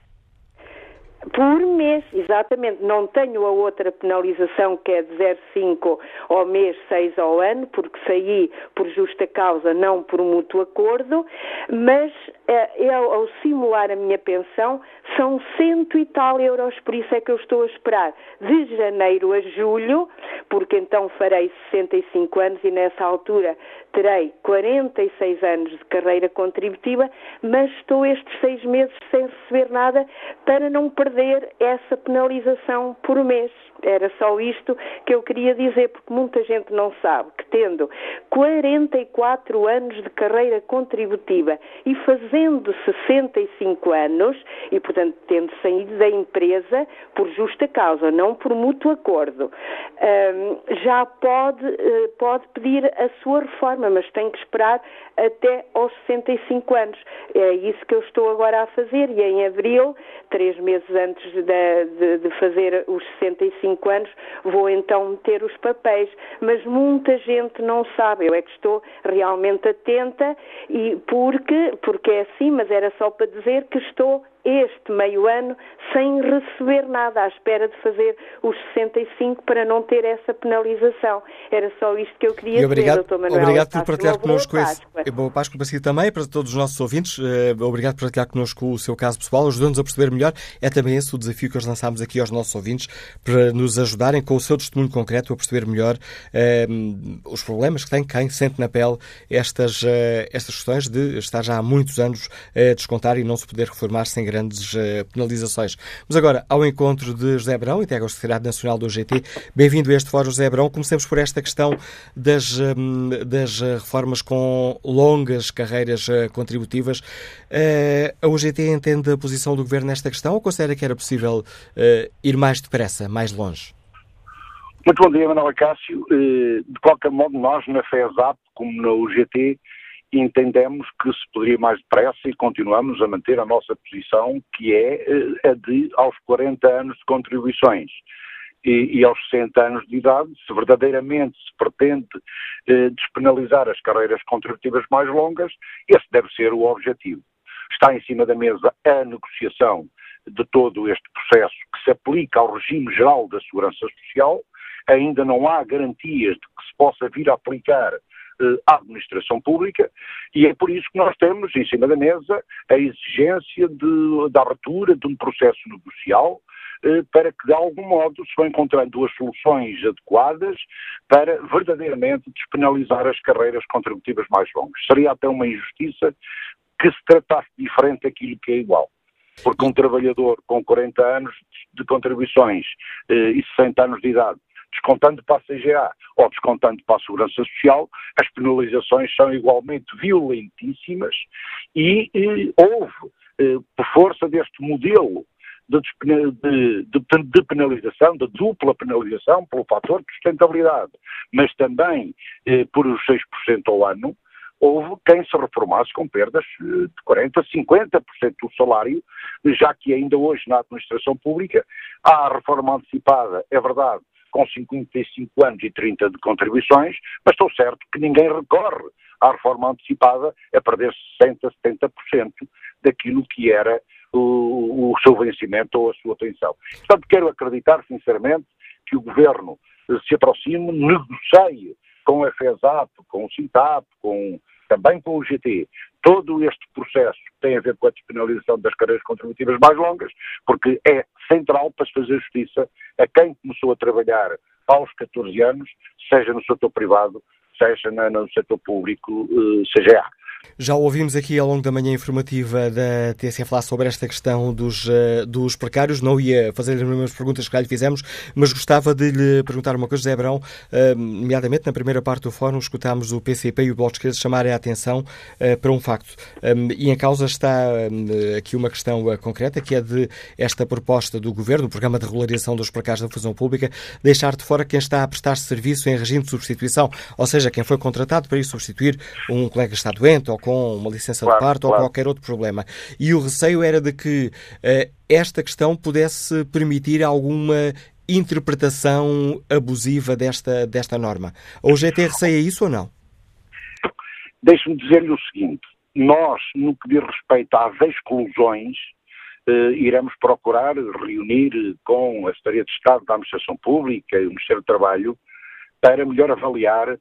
Por mês, exatamente. Não tenho a outra penalização que é de 0,5 ao mês, 6 ao ano, porque saí por justa causa, não por mútuo acordo, mas eu, ao simular a minha pensão, são cento e tal euros, por isso é que eu estou a esperar de janeiro a julho, porque então farei 65 anos e nessa altura terei 46 anos de carreira contributiva, mas estou estes seis meses sem receber nada para não perder essa penalização por mês. Era só isto que eu queria dizer, porque muita gente não sabe que tendo 44 anos de carreira contributiva e fazendo 65 anos, e portanto tendo saído da empresa por justa causa, não por mútuo acordo, já pode, eh, pode pedir a sua reforma, mas tem que esperar até aos 65 anos. É isso que eu estou agora a fazer e em abril, três meses antes de, de, de fazer os 65 anos, vou então meter os papéis. Mas muita gente não sabe. Eu é que estou realmente atenta e porque, porque é assim, mas era só para dizer que estou este meio ano sem receber nada, à espera de fazer os 65 para não ter essa penalização. Era só isto que eu queria e obrigado, dizer, Dr. Manuel. Obrigado por partilhar connosco esse. Boa Páscoa para si também, para todos os nossos ouvintes. Eh, obrigado por partilhar connosco o seu caso pessoal, ajudando-nos a perceber melhor. É também esse o desafio que nós lançámos aqui aos nossos ouvintes, para nos ajudarem com o seu testemunho concreto a perceber melhor eh, os problemas que tem quem sente na pele estas, eh, estas questões de estar já há muitos anos a descontar e não se poder reformar sem grandes uh, penalizações. Mas agora, ao encontro de José Brão, integra o Secretariado Nacional do GT. Bem-vindo a este fórum, José Brão. Comecemos por esta questão das, um, das reformas com longas carreiras uh, contributivas. A UGT entende a posição do Governo nesta questão ou considera que era possível ir mais depressa, mais longe? Muito bom dia, Manuel Cássio. De qualquer modo, nós na FESAP, como na UGT, entendemos que se poderia mais depressa e continuamos a manter a nossa posição, que é eh, a de aos 40 anos de contribuições. E, e, aos 60 anos de idade, se verdadeiramente se pretende eh, despenalizar as carreiras contributivas mais longas, esse deve ser o objetivo. Está em cima da mesa a negociação de todo este processo que se aplica ao regime geral da segurança social. Ainda não há garantias de que se possa vir a aplicar à administração pública e é por isso que nós temos em cima da mesa a exigência de, da abertura de um processo negocial eh, para que de algum modo se vão encontrando as soluções adequadas para verdadeiramente despenalizar as carreiras contributivas mais longas. Seria até uma injustiça que se tratasse diferente daquilo que é igual. Porque um trabalhador com 40 anos de contribuições eh, e 60 anos de idade descontando para a CGA ou descontando para a Segurança Social, as penalizações são igualmente violentíssimas e, e houve, eh, por força deste modelo de, de, de, de, penalização, de dupla penalização, pelo fator de sustentabilidade, mas também eh, por os 6% ao ano, houve quem se reformasse com perdas eh, de 40%, 50% do salário, já que ainda hoje na administração pública há a reforma antecipada, é verdade, com 55 anos e 30 de contribuições, mas estou certo que ninguém recorre à reforma antecipada a perder 60%, 70% daquilo que era o, o seu vencimento ou a sua pensão. Portanto, quero acreditar, sinceramente, que o Governo se aproxime, negocie com a FESAP, com o SINTAP, com, também com o GT, todo este processo tem a ver com a despenalização das carreiras contributivas mais longas, porque é central para se fazer justiça a quem começou a trabalhar aos 14 anos, seja no setor privado, seja no setor público, eh, seja já ouvimos aqui ao longo da manhã informativa da TSF falar sobre esta questão dos, uh, dos precários. Não ia fazer as mesmas perguntas que já lhe fizemos, mas gostava de lhe perguntar uma coisa, José Abrão. Uh, nomeadamente, na primeira parte do fórum, escutámos o PCP e o Bloco de Esquerda chamarem a atenção uh, para um facto. Um, e em causa está um, aqui uma questão concreta, que é de esta proposta do Governo, o Programa de Regularização dos Precários da Função Pública, deixar de fora quem está a prestar serviço em regime de substituição, ou seja, quem foi contratado para ir substituir um colega que está doente ou com uma licença claro, de parto claro. ou qualquer outro problema. E o receio era de que uh, esta questão pudesse permitir alguma interpretação abusiva desta, desta norma. O GT receia isso ou não? Deixe-me dizer-lhe o seguinte: nós, no que diz respeito às exclusões, eh, iremos procurar reunir com a Secretaria de Estado da Administração Pública e o Ministério do Trabalho para melhor avaliar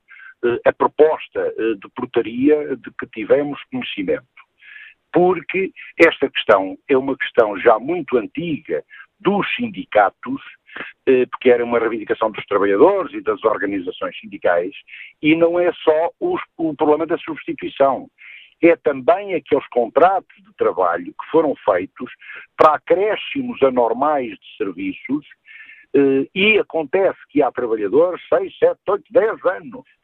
a proposta eh, de portaria de que tivemos conhecimento. Porque esta questão é uma questão já muito antiga dos sindicatos, eh, porque era uma reivindicação dos trabalhadores e das organizações sindicais, e não é só os, o problema da substituição. É também aqueles contratos de trabalho que foram feitos para acréscimos anormais de serviços, e acontece que há trabalhadores 6, 7, 8, 10 anos eh,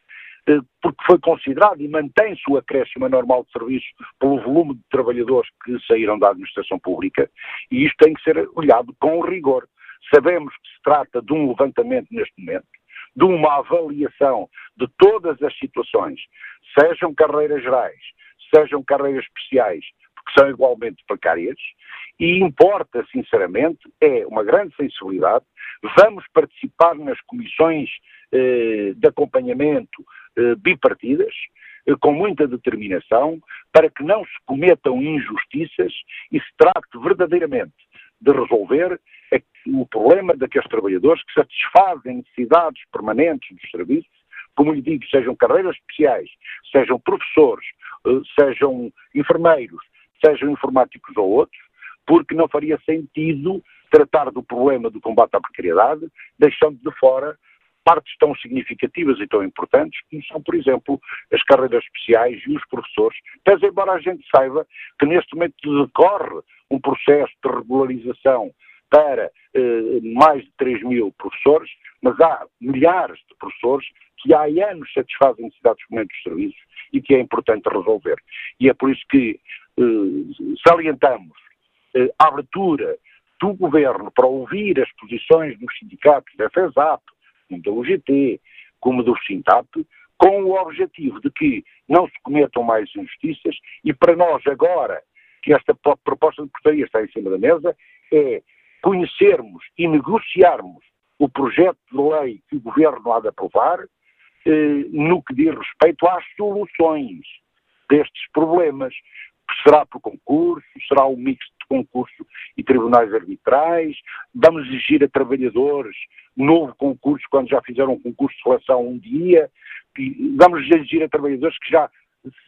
porque foi considerado e mantém-se o acréscimo anormal de serviços pelo volume de trabalhadores que saíram da administração pública, e isto tem que ser olhado com rigor. Sabemos que se trata de um levantamento neste momento, de uma avaliação de todas as situações, sejam carreiras gerais, sejam carreiras especiais, porque são igualmente precárias, e importa, sinceramente, é uma grande sensibilidade. Vamos participar nas comissões eh, de acompanhamento eh, bipartidas, eh, com muita determinação, para que não se cometam injustiças e se trate verdadeiramente de resolver o problema daqueles trabalhadores que satisfazem necessidades permanentes dos serviços, como lhe digo, sejam carreiras especiais, sejam professores, eh, sejam enfermeiros, sejam informáticos ou outros, porque não faria sentido tratar do problema do combate à precariedade, deixando de fora partes tão significativas e tão importantes como são, por exemplo, as carreiras especiais e os professores, mas embora a gente saiba que neste momento decorre um processo de regularização para eh, mais de 3 mil professores, mas há milhares de professores que há anos satisfazem necessidades permanentes dos serviços e que é importante resolver. E é por isso que eh, salientamos eh, a abertura do governo para ouvir as posições dos sindicatos da FESAP, como da UGT, como do SINTAP, com o objetivo de que não se cometam mais injustiças e para nós agora, que esta proposta de portaria está em cima da mesa, é conhecermos e negociarmos o projeto de lei que o Governo há de aprovar eh, no que diz respeito às soluções destes problemas. Será por concurso, será um mix de concurso e tribunais arbitrais, vamos exigir a trabalhadores novo concurso, quando já fizeram um concurso de seleção um dia, vamos exigir a trabalhadores que já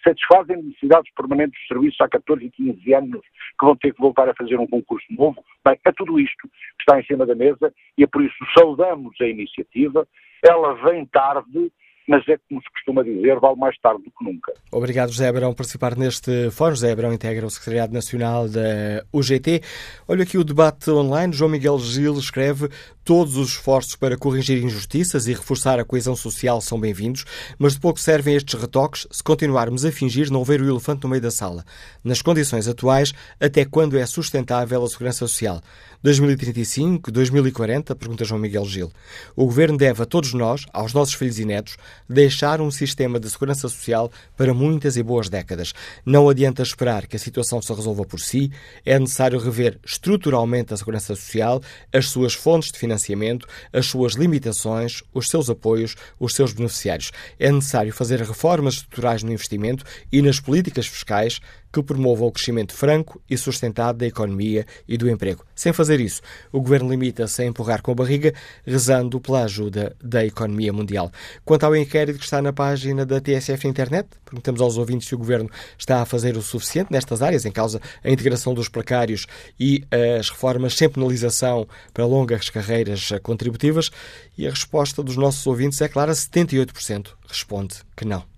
satisfazem necessidades permanentes de serviços há 14 e 15 anos, que vão ter que voltar a fazer um concurso novo. Bem, é tudo isto que está em cima da mesa e é por isso saudamos a iniciativa. Ela vem tarde, mas é como se costuma dizer, vale mais tarde do que nunca. Obrigado, José Abrão, por participar neste fórum. José Abrão integra o Secretariado Nacional da UGT. Olha aqui o debate online. João Miguel Gil escreve Todos os esforços para corrigir injustiças e reforçar a coesão social são bem-vindos, mas de pouco servem estes retoques se continuarmos a fingir não ver o elefante no meio da sala. Nas condições atuais, até quando é sustentável a segurança social? 2035, 2040? Pergunta João Miguel Gil. O Governo deve a todos nós, aos nossos filhos e netos, deixar um sistema de segurança social para muitas e boas décadas. Não adianta esperar que a situação se resolva por si, é necessário rever estruturalmente a segurança social, as suas fontes de financiamento, as suas limitações, os seus apoios, os seus beneficiários. É necessário fazer reformas estruturais no investimento e nas políticas fiscais que promovam o crescimento franco e sustentado da economia e do emprego. Sem fazer isso, o governo limita-se a empurrar com a barriga, rezando pela ajuda da economia mundial. Quanto ao inquérito que está na página da TSF internet, perguntamos aos ouvintes se o governo está a fazer o suficiente nestas áreas, em causa a integração dos precários e as reformas sem penalização para longas carreiras contributivas, e a resposta dos nossos ouvintes é clara: 78% responde que não.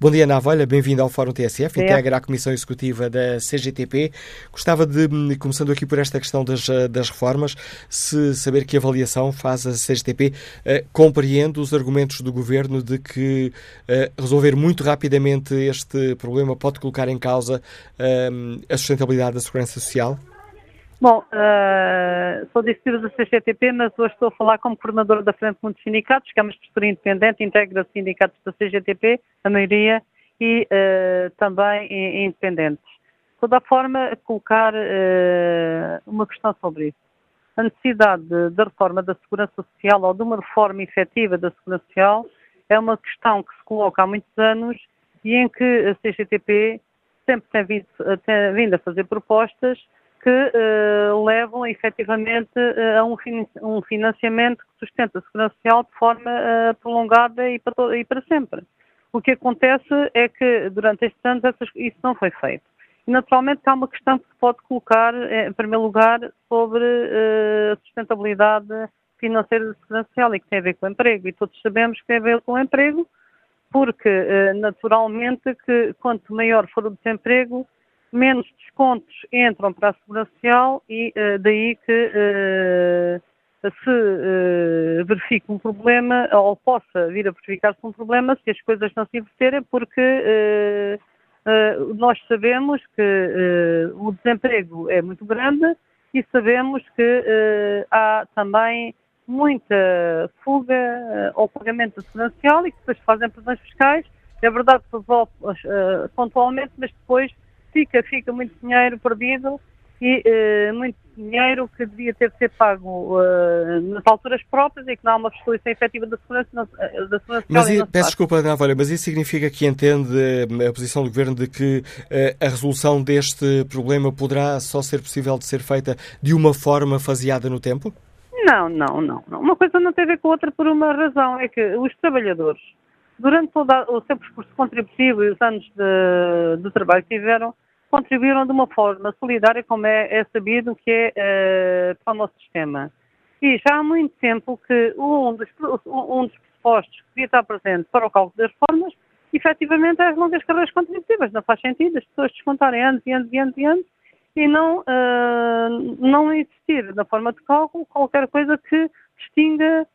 Bom dia, Ana bem-vindo ao Fórum TSF, integra a Comissão Executiva da CGTP. Gostava de, começando aqui por esta questão das, das reformas, se saber que avaliação faz a CGTP, eh, compreende os argumentos do Governo de que eh, resolver muito rapidamente este problema pode colocar em causa eh, a sustentabilidade da segurança social? Bom, uh, sou disciplina da CGTP, mas hoje estou a falar como coordenadora da Frente Muitos Sindicatos, que é uma estrutura independente, integra sindicatos da CGTP, a maioria, e uh, também independentes. De toda forma, colocar uh, uma questão sobre isso. A necessidade da reforma da segurança social ou de uma reforma efetiva da segurança social é uma questão que se coloca há muitos anos e em que a CGTP sempre tem vindo, tem vindo a fazer propostas que uh, levam efetivamente uh, a um, fin um, financiamento que sustenta a segurança social de forma uh, prolongada e para, e para, sempre. O que acontece é que durante estes anos essas, isso não foi feito. E naturalmente há uma questão que se pode colocar, em primeiro lugar, sobre a sustentabilidade financeira da segurança social e que tem a ver com o emprego. E todos sabemos que tem a ver com o emprego, porque naturalmente que quanto maior for o desemprego, menos descontos entram para a Segurança Social e uh, daí que uh, se uh, verifique um problema ou possa vir a verificar-se um problema se as coisas não se inverterem, porque nós sabemos que o desemprego é muito grande e sabemos que há também muita fuga ao pagamento da Segurança Social e que depois fazem prisões fiscais. É verdade que resolve pontualmente, mas depois fica, fica muito dinheiro perdido e uh, muito dinheiro que devia ter de ser pago uh, nas alturas próprias e que não há uma fiscalização efetiva da segurança, uh, da segurança mas e, Peço desculpa, Ana Valha, mas isso significa que entende a posição do Governo de que a resolução deste problema poderá só ser possível de ser feita de uma forma faseada no tempo? Não, não, não. Uma coisa não tem a ver com a outra por uma razão, é que os trabalhadores, durante todo o seu percurso contributivo e os anos de, de trabalho que tiveram, contribuíram de uma forma solidária, como é, é sabido que é uh, para o nosso sistema. E já há muito tempo que um dos, um dos pressupostos que devia estar presente para o cálculo das reformas, efetivamente, é as longas carreiras contributivas. Não faz sentido as pessoas descontarem anos e anos e anos e anos e não, uh, não existir na forma de cálculo qualquer coisa que distinga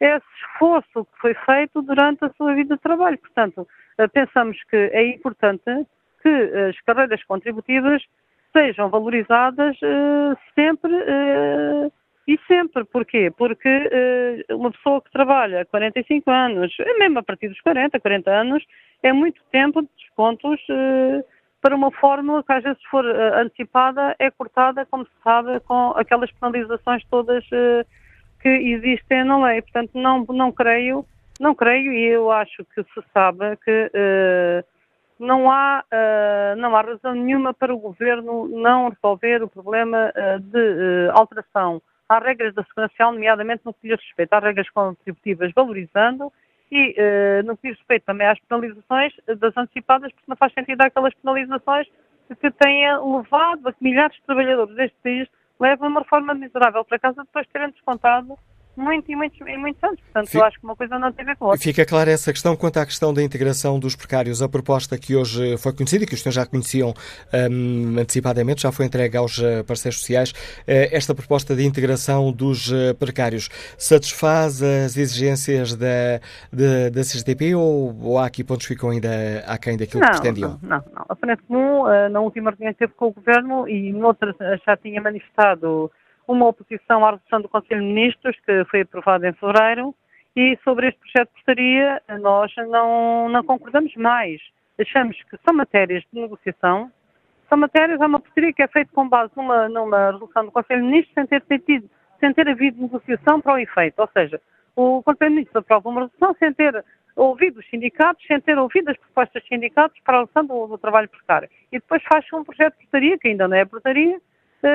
esse esforço que foi feito durante a sua vida de trabalho. Portanto, uh, pensamos que é importante que as carreiras contributivas sejam valorizadas uh, sempre e sempre. Porquê? Porque uma pessoa que trabalha 45 anos, mesmo a partir dos 40, 40 anos, é muito tempo de descontos para uma fórmula que às vezes for antecipada é cortada, como se sabe, com aquelas penalizações todas que existem na lei. Portanto, não, não creio, não creio e eu acho que se sabe que não há, uh, não há razão nenhuma para o Governo não resolver o problema uh, de uh, alteração às regras da segurança social, nomeadamente no que diz respeito às regras contributivas, valorizando e no que diz respeito também às penalizações das antecipadas, porque não faz sentido aquelas penalizações que têm levado a que milhares de trabalhadores deste país levem uma reforma miserável para casa depois de terem descontado muito e muitos, e muitos anos. Portanto, Fica, eu acho que uma coisa não tem a ver com outra. Fica clara essa questão quanto à questão da integração dos precários. A proposta que hoje foi conhecida e que os senhores já conheciam um, antecipadamente, já foi entregue aos uh, parceiros sociais, uh, esta proposta de integração dos uh, precários satisfaz as exigências da, da, da CGTP ou, ou, há aqui pontos que ficam ainda aquém daquilo não, que pretendiam? Não, não, não. A Frente Comum, na última reunião que teve com o Governo e noutras já tinha manifestado uma oposição à resolução do Conselho de Ministros, que foi aprovada em fevereiro, e sobre este projeto de portaria nós não, não concordamos mais. Achamos que são matérias de negociação, são matérias, é uma portaria que é feita com base numa, numa resolução do Conselho de Ministros sem ter, sentido, sem ter havido negociação para o efeito. Ou seja, o Conselho de Ministros aprova uma resolução sem ter ouvido os sindicatos, sem ter ouvido as propostas dos sindicatos para a relação do, do trabalho precário. E depois faz um projeto de portaria, que ainda não é portaria,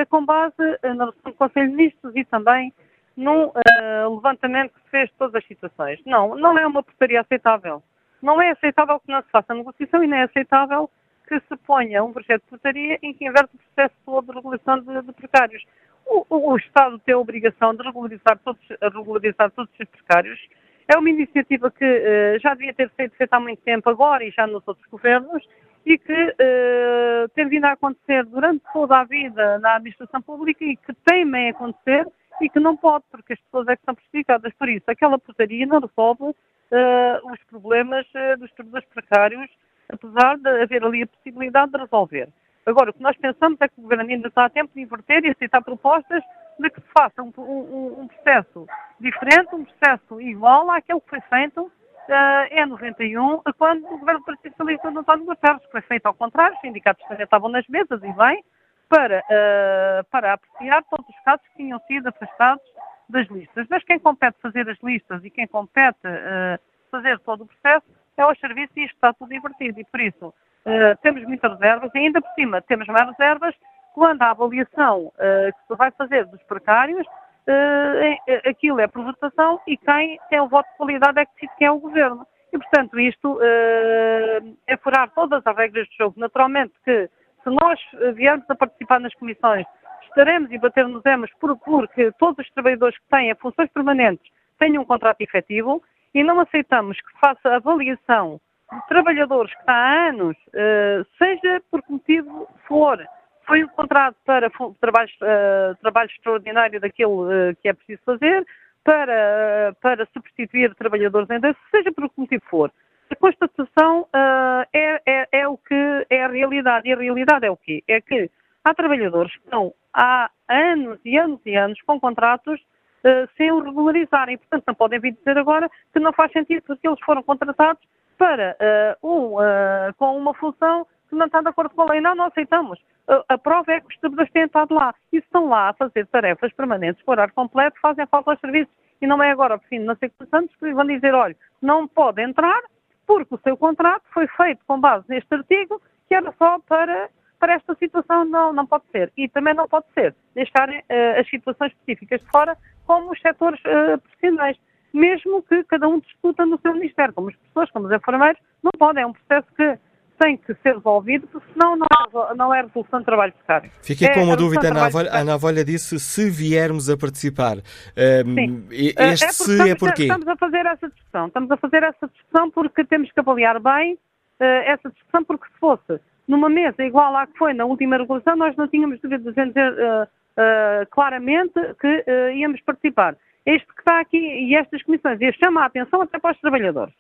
com base eh, na resolução do Conselho de Ministros e também num uh, levantamento que se fez de todas as situações. Não, não é uma portaria aceitável. Não é aceitável que não se faça negociação e não é aceitável que se ponha um projeto de portaria em que inverte o processo todo de regulação de, de precários. O, o, o, Estado tem a obrigação de regularizar todos, regularizar todos os precários. É uma iniciativa que uh, já devia ter sido feita há muito tempo agora e já nos outros governos e que uh, tem vindo a acontecer durante toda a vida na administração pública e que temem acontecer e que não pode, porque as pessoas é que são prejudicadas. Por isso, aquela portaria não resolve uh, os problemas uh, dos trabalhadores precários, apesar de haver ali a possibilidade de resolver. Agora, o que nós pensamos é que o Governo ainda está a tempo de inverter e aceitar propostas de que se faça um, um, um processo diferente, um processo igual àquele que foi feito uh, em 91, quando o Governo do Partido Socialista de António Guterres, que foi feito ao contrário, os sindicatos também estavam nas mesas e bem, para, uh, para apreciar todos os casos que tinham sido afastados das listas. Mas quem compete fazer as listas e quem compete uh, fazer todo o processo é o serviço e isto está tudo invertido. E por isso uh, temos muitas reservas e ainda por cima temos mais reservas quando a avaliação que se vai fazer dos precários aquilo é por votação e quem tem o voto de qualidade é que decide quem é o governo. E, portanto, isto é furar todas as regras do jogo. Naturalmente que se nós viermos a participar nas comissões, estaremos e bater-nos-emos por, por que todos os trabalhadores que têm funções permanentes tenham um contrato efetivo e não aceitamos que faça avaliação de trabalhadores que há anos, uh, seja por que motivo for, foi contrato para trabalho, uh, trabalho extraordinário daquilo uh, que é preciso fazer, para, para substituir trabalhadores ainda, seja por que motivo for. A constatação uh, é, é, é, o que é a realidade. E a realidade é o quê? É que há trabalhadores que estão há anos e anos e anos com contratos uh, sem o regularizarem. Portanto, não podem vir dizer agora que não faz sentido porque eles foram contratados para uh, um, com uma função que não está de acordo com a lei. Não, não aceitamos. A, prova é que os trabalhadores têm estado lá e estão lá a fazer tarefas permanentes por horário completo, fazem falta aos serviços. E não é agora, por fim, não sei quantos anos, que vão dizer, olha, não pode entrar porque o seu contrato foi feito com base neste artigo, que era só para, para esta situação, não, não pode ser. E também não pode ser deixarem uh, as situações específicas de fora, como os setores uh, profissionais. Mesmo que cada um discuta no seu ministério, como as pessoas, como os enfermeiros, não podem. É um processo que tem que ser resolvido, porque senão não é, não é resolução de trabalho precário. Fiquei é com uma dúvida, Ana Avolha, Ana Avolha disse se viermos a participar. Um, Sim. Este é se estamos, é porquê? Estamos a fazer essa discussão. Estamos a fazer essa discussão porque temos que avaliar bem uh, essa discussão, porque se fosse numa mesa igual à que foi na última regulação, nós não tínhamos dúvida de dizer uh, uh, claramente que íamos participar. Este que está aqui e estas comissões, e chama a atenção até para os trabalhadores.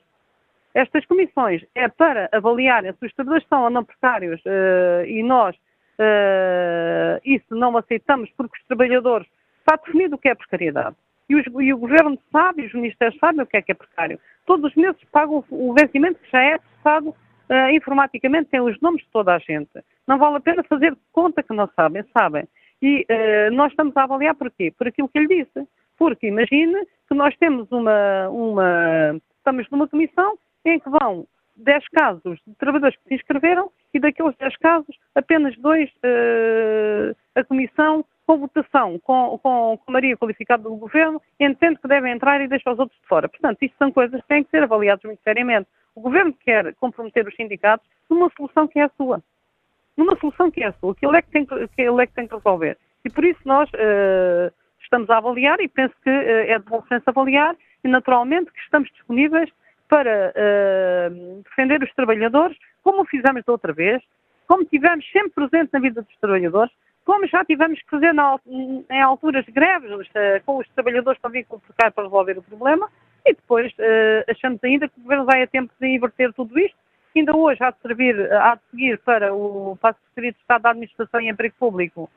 Estas comissões é para avaliarem se os trabalhadores são ou não precários uh, e nós uh, isso não aceitamos porque os trabalhadores está definido o que é precariedade. E, os, e, o Governo sabe, os Ministérios sabem o que é que é precário. Todos os meses pagam o vencimento que já é processado uh, informaticamente, tem os nomes de toda a gente. Não vale a pena fazer conta que não sabem, sabem. E nós estamos a avaliar por quê? Por aquilo que ele disse. Porque imagine que nós temos uma, uma estamos numa comissão em que vão 10 casos de trabalhadores que se inscreveram e daqueles 10 casos, apenas dois uh, a Comissão, com votação, com, com, com Maria qualificada do Governo, entende que devem entrar e deixa os outros de fora. Portanto, isto são coisas que têm que ser avaliadas muito seriamente. O Governo quer comprometer os sindicatos numa solução que é a sua. Numa solução que é a sua, que ele é que tem que, que, ele é que, tem que resolver. E por isso nós uh, estamos a avaliar e penso que uh, é de bom senso avaliar e naturalmente que estamos disponíveis para uh, defender os trabalhadores, como o fizemos da outra vez, como tivemos sempre presente na vida dos trabalhadores, como já tivemos que fazer na, em alturas greves uh, com os trabalhadores vir precário para resolver o problema, e depois uh, achamos ainda que o Governo vai a tempo de inverter tudo isto, ainda hoje há de, servir, há de seguir para o, para a Secretaria de Estado da Administração e Emprego Público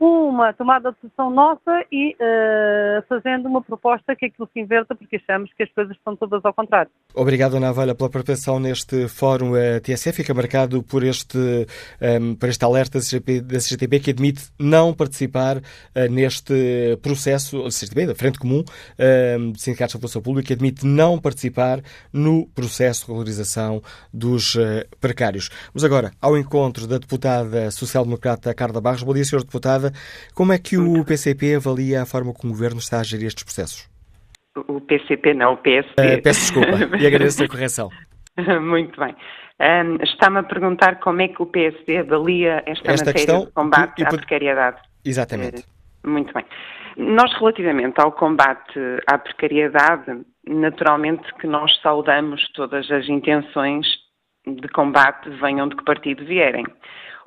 uma tomada de decisão nossa e uh, fazendo uma proposta que aquilo se inverta, porque achamos que as coisas estão todas ao contrário. Obrigado, Ana Valha, pela participação neste fórum uh, TSF. Fica marcado por este, um, ehm, por este alerta da CGTB que admite não participar uh, neste processo, da CGTB, da Frente Comum uh, de Sindicatos da População Pública, admite não participar no processo de regularização dos uh, precários. Vamos agora ao encontro da deputada social-democrata Carla Barros. Bom dia, Sr. Deputada. Como é que o PCP avalia a forma como o Governo está a gerir estes processos? O PCP não, o PSD. Uh, peço desculpa e agradeço a correção. Muito bem. Um, Está-me a perguntar como é que o PSD avalia esta, esta matéria questão, de combate e, à precariedade. Exatamente. Uh, muito bem. Nós, relativamente ao combate à precariedade, naturalmente que nós saudamos todas as intenções de combate, venham de que partido vierem.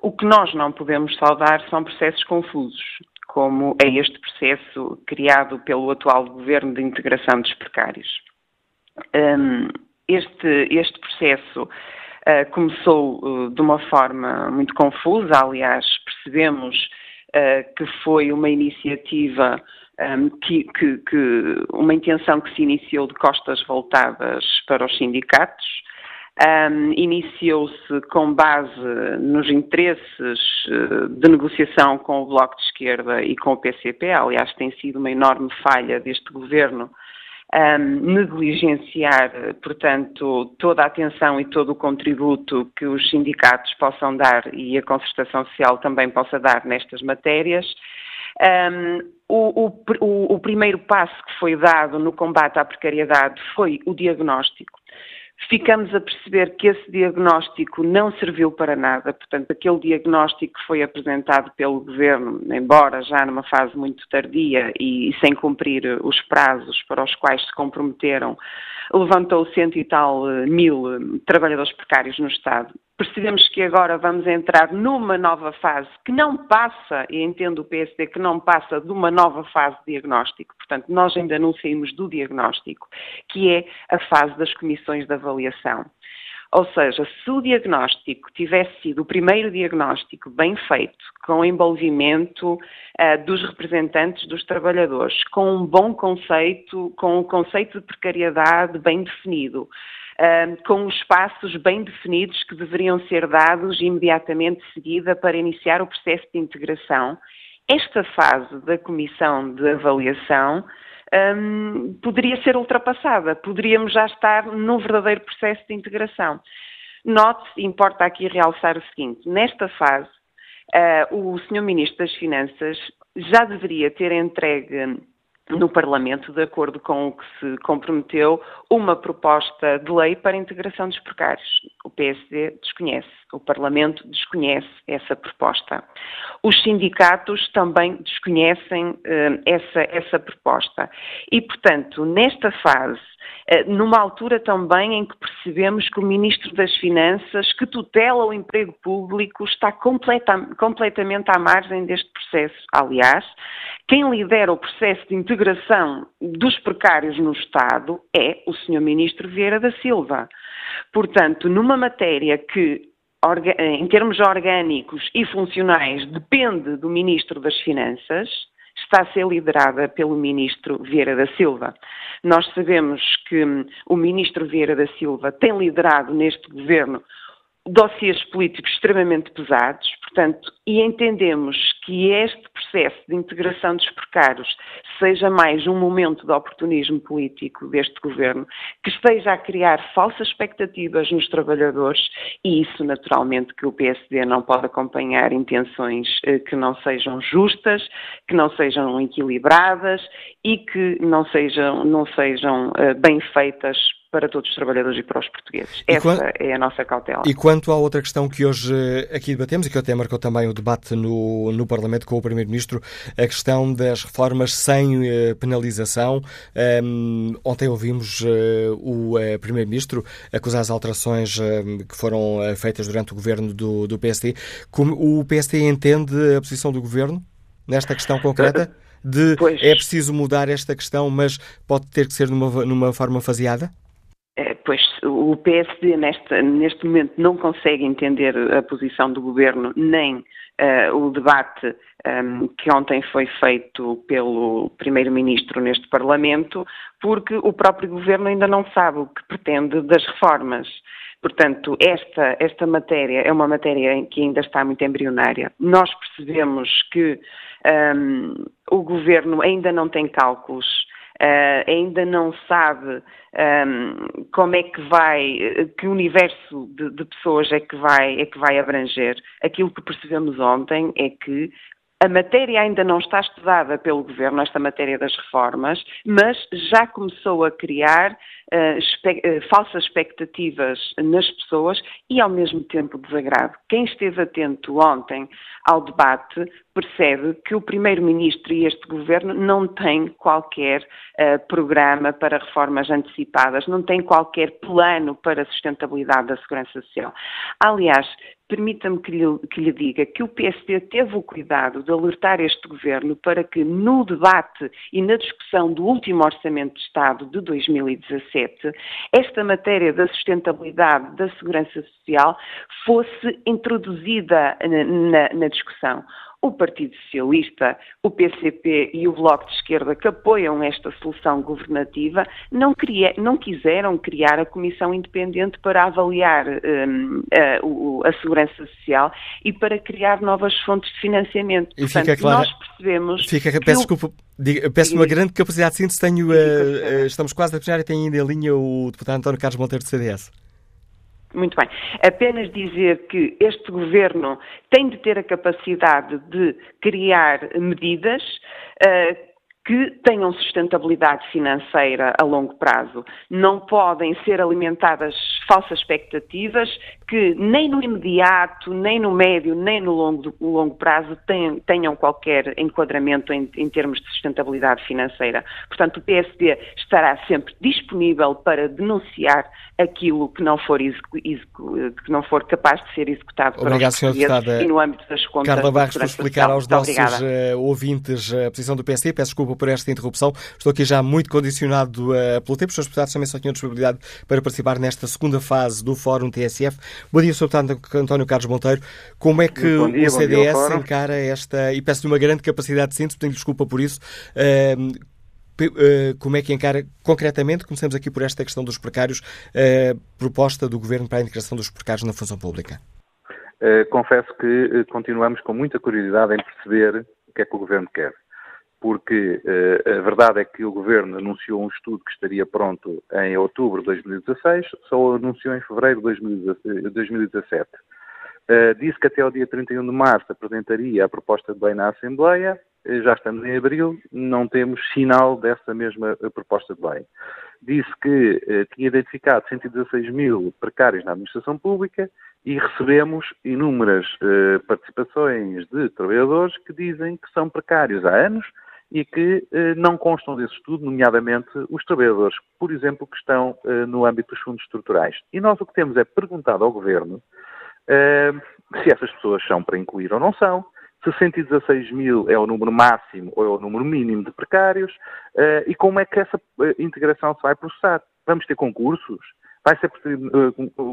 O que nós não podemos saudar são processos confusos, como é este processo criado pelo atual governo de integração dos precários. Um, este, este processo uh, começou uh, de uma forma muito confusa, aliás, percebemos uh, que foi uma iniciativa um, que, que, que, uma intenção que se iniciou de costas voltadas para os sindicatos, um, iniciou-se com base nos interesses eh, de negociação com o Bloco de Esquerda e com o PCP. Aliás, tem sido uma enorme falha deste governo um, negligenciar, portanto, toda a atenção e todo o contributo que os sindicatos possam dar e a concertação social também possa dar nestas matérias. Um, o, o, o primeiro passo que foi dado no combate à precariedade foi o diagnóstico ficamos a perceber que esse diagnóstico não serviu para nada, portanto, aquele diagnóstico que foi apresentado pelo Governo, embora já numa fase muito tardia e, sem cumprir os prazos para os quais se comprometeram, levantou cento e tal eh, mil eh, trabalhadores precários no Estado percebemos que agora vamos entrar numa nova fase que não passa, e entendo o PSD que não passa de uma nova fase de diagnóstico, portanto, nós ainda não saímos do diagnóstico, que é a fase das comissões de avaliação. Ou seja, se o diagnóstico tivesse sido o primeiro diagnóstico bem feito, com envolvimento uh, dos representantes dos trabalhadores, com um bom conceito, com um conceito de precariedade bem definido, com os passos bem definidos que deveriam ser dados imediatamente seguida para iniciar o processo de integração. Esta fase da comissão de avaliação um, poderia ser ultrapassada, poderíamos já estar num verdadeiro processo de integração. Note-se, importa aqui realçar o seguinte: nesta fase, uh, o Sr. Ministro das Finanças já deveria ter entregue no Parlamento, de acordo com o que se comprometeu, uma proposta de lei para a integração dos precários. O PSD desconhece, o Parlamento desconhece essa proposta. Os sindicatos também desconhecem eh, essa, essa proposta. E, portanto, nesta fase, eh, numa altura também em que percebemos que o Ministro das Finanças, que tutela o emprego público, está completa, completamente à margem deste processo. Aliás, quem lidera o processo de integração dos precários no Estado é o Sr. Ministro Vieira da Silva. Portanto, numa matéria que em termos orgânicos e funcionais, depende do Ministro das Finanças, está a ser liderada pelo Ministro Vieira da Silva. Nós sabemos que hum, o Ministro Vieira da Silva tem liderado neste governo dossiês políticos extremamente pesados, portanto, e entendemos que este processo de integração dos precários seja mais um momento de oportunismo político deste governo, que esteja a criar falsas expectativas nos trabalhadores e isso, naturalmente, que o PSD não pode acompanhar intenções eh, que não sejam justas, que não sejam equilibradas e que não sejam, não sejam eh, bem feitas para todos os trabalhadores e para os portugueses. E Essa é a nossa cautela. E quanto à outra questão que hoje eh, aqui debatemos e que até marcou também o debate no, no Parlamento com o Primeiro-Ministro, a questão das reformas sem uh, penalização. Um, ontem ouvimos uh, o uh, Primeiro-Ministro acusar as alterações que foram feitas durante o governo do, do PSD. Como o PSD entende a posição do governo nesta questão concreta? De pois. é preciso mudar esta questão, mas pode ter que ser numa, numa forma faseada? Pois o PSD neste, neste momento não consegue entender a posição do governo nem uh, o debate um, que ontem foi feito pelo Primeiro-Ministro neste Parlamento, porque o próprio Governo ainda não sabe o que pretende das reformas. Portanto, esta, esta matéria é uma matéria que ainda está muito embrionária. Nós percebemos que um, o Governo ainda não tem cálculos Uh, ainda não sabe um, como é que vai, que universo de, de, pessoas é que vai, é que vai abranger. Aquilo que percebemos ontem é que a matéria ainda não está estudada pelo Governo, esta matéria das reformas, mas já começou a criar uh, espe uh, falsas expectativas nas pessoas e, ao mesmo tempo, desagrado. Quem esteve atento ontem ao debate percebe que o Primeiro-Ministro e este Governo não têm qualquer uh, programa para reformas antecipadas, não têm qualquer plano para a sustentabilidade da segurança social. Aliás, permita-me que lhe, que lhe, diga que o PSD teve o cuidado de alertar este Governo para que no debate e na discussão do último Orçamento de Estado de 2017, esta matéria da sustentabilidade da segurança social fosse introduzida na, na, na discussão o Partido Socialista, o PCP e o Bloco de Esquerda, que apoiam esta solução governativa, não, queria, não quiseram criar a Comissão Independente para avaliar um, a, a, segurança social e para criar novas fontes de financiamento. E Portanto, fica claro, nós percebemos. Fica, peço desculpa. Peço uma grande capacidade de síntese. Tenho, uh, estamos quase a terminar e tenho ainda em linha o deputado António Carlos Monteiro do CDS. Muito bem. Apenas dizer que este governo tem de ter a capacidade de criar medidas uh, que tenham sustentabilidade financeira a longo prazo. Não podem ser alimentadas falsas expectativas que nem no imediato, nem no médio, nem no longo, longo prazo tenham qualquer enquadramento em, em, termos de sustentabilidade financeira. Portanto, o PSD estará sempre disponível para denunciar aquilo que não for, que não for capaz de ser executado Obrigado, para os deputada e no âmbito das contas. Carla Barros, por explicar aos nossos uh, ouvintes a posição do PSD. Peço desculpa por esta interrupção. Estou aqui já muito condicionado uh, pelo tempo. Os seus deputados também só tinham disponibilidade para participar nesta segunda fase do Fórum TSF. Bom dia, Sr. Deputado António Carlos Monteiro. Como é que dia, o CDS encara esta, e peço-lhe uma grande capacidade de síntese, tenho desculpa por isso, uh, como é que encara concretamente, começamos aqui por esta questão dos precários, a proposta do Governo para a integração dos precários na função pública? confesso que continuamos com muita curiosidade em perceber o que é que o Governo quer porque uh, a verdade é que o Governo anunciou um estudo que estaria pronto em outubro de 2016, só anunciou em fevereiro de 2017. Uh, disse que até o dia 31 de março apresentaria a proposta de lei na Assembleia, uh, já estamos em abril, não temos sinal dessa mesma proposta de lei. Disse que tinha identificado 116 mil precários na administração pública e recebemos inúmeras participações de trabalhadores que dizem que são precários há anos, e que eh, não constam desse estudo, nomeadamente os trabalhadores, por exemplo, que estão eh, no âmbito dos fundos estruturais. E nós o que temos é perguntado ao Governo eh, se essas pessoas são para incluir ou não são, se 116 mil é o número máximo ou é o número mínimo de precários eh, e como é que essa eh, integração se vai processar. Vamos ter concursos? Vai ser por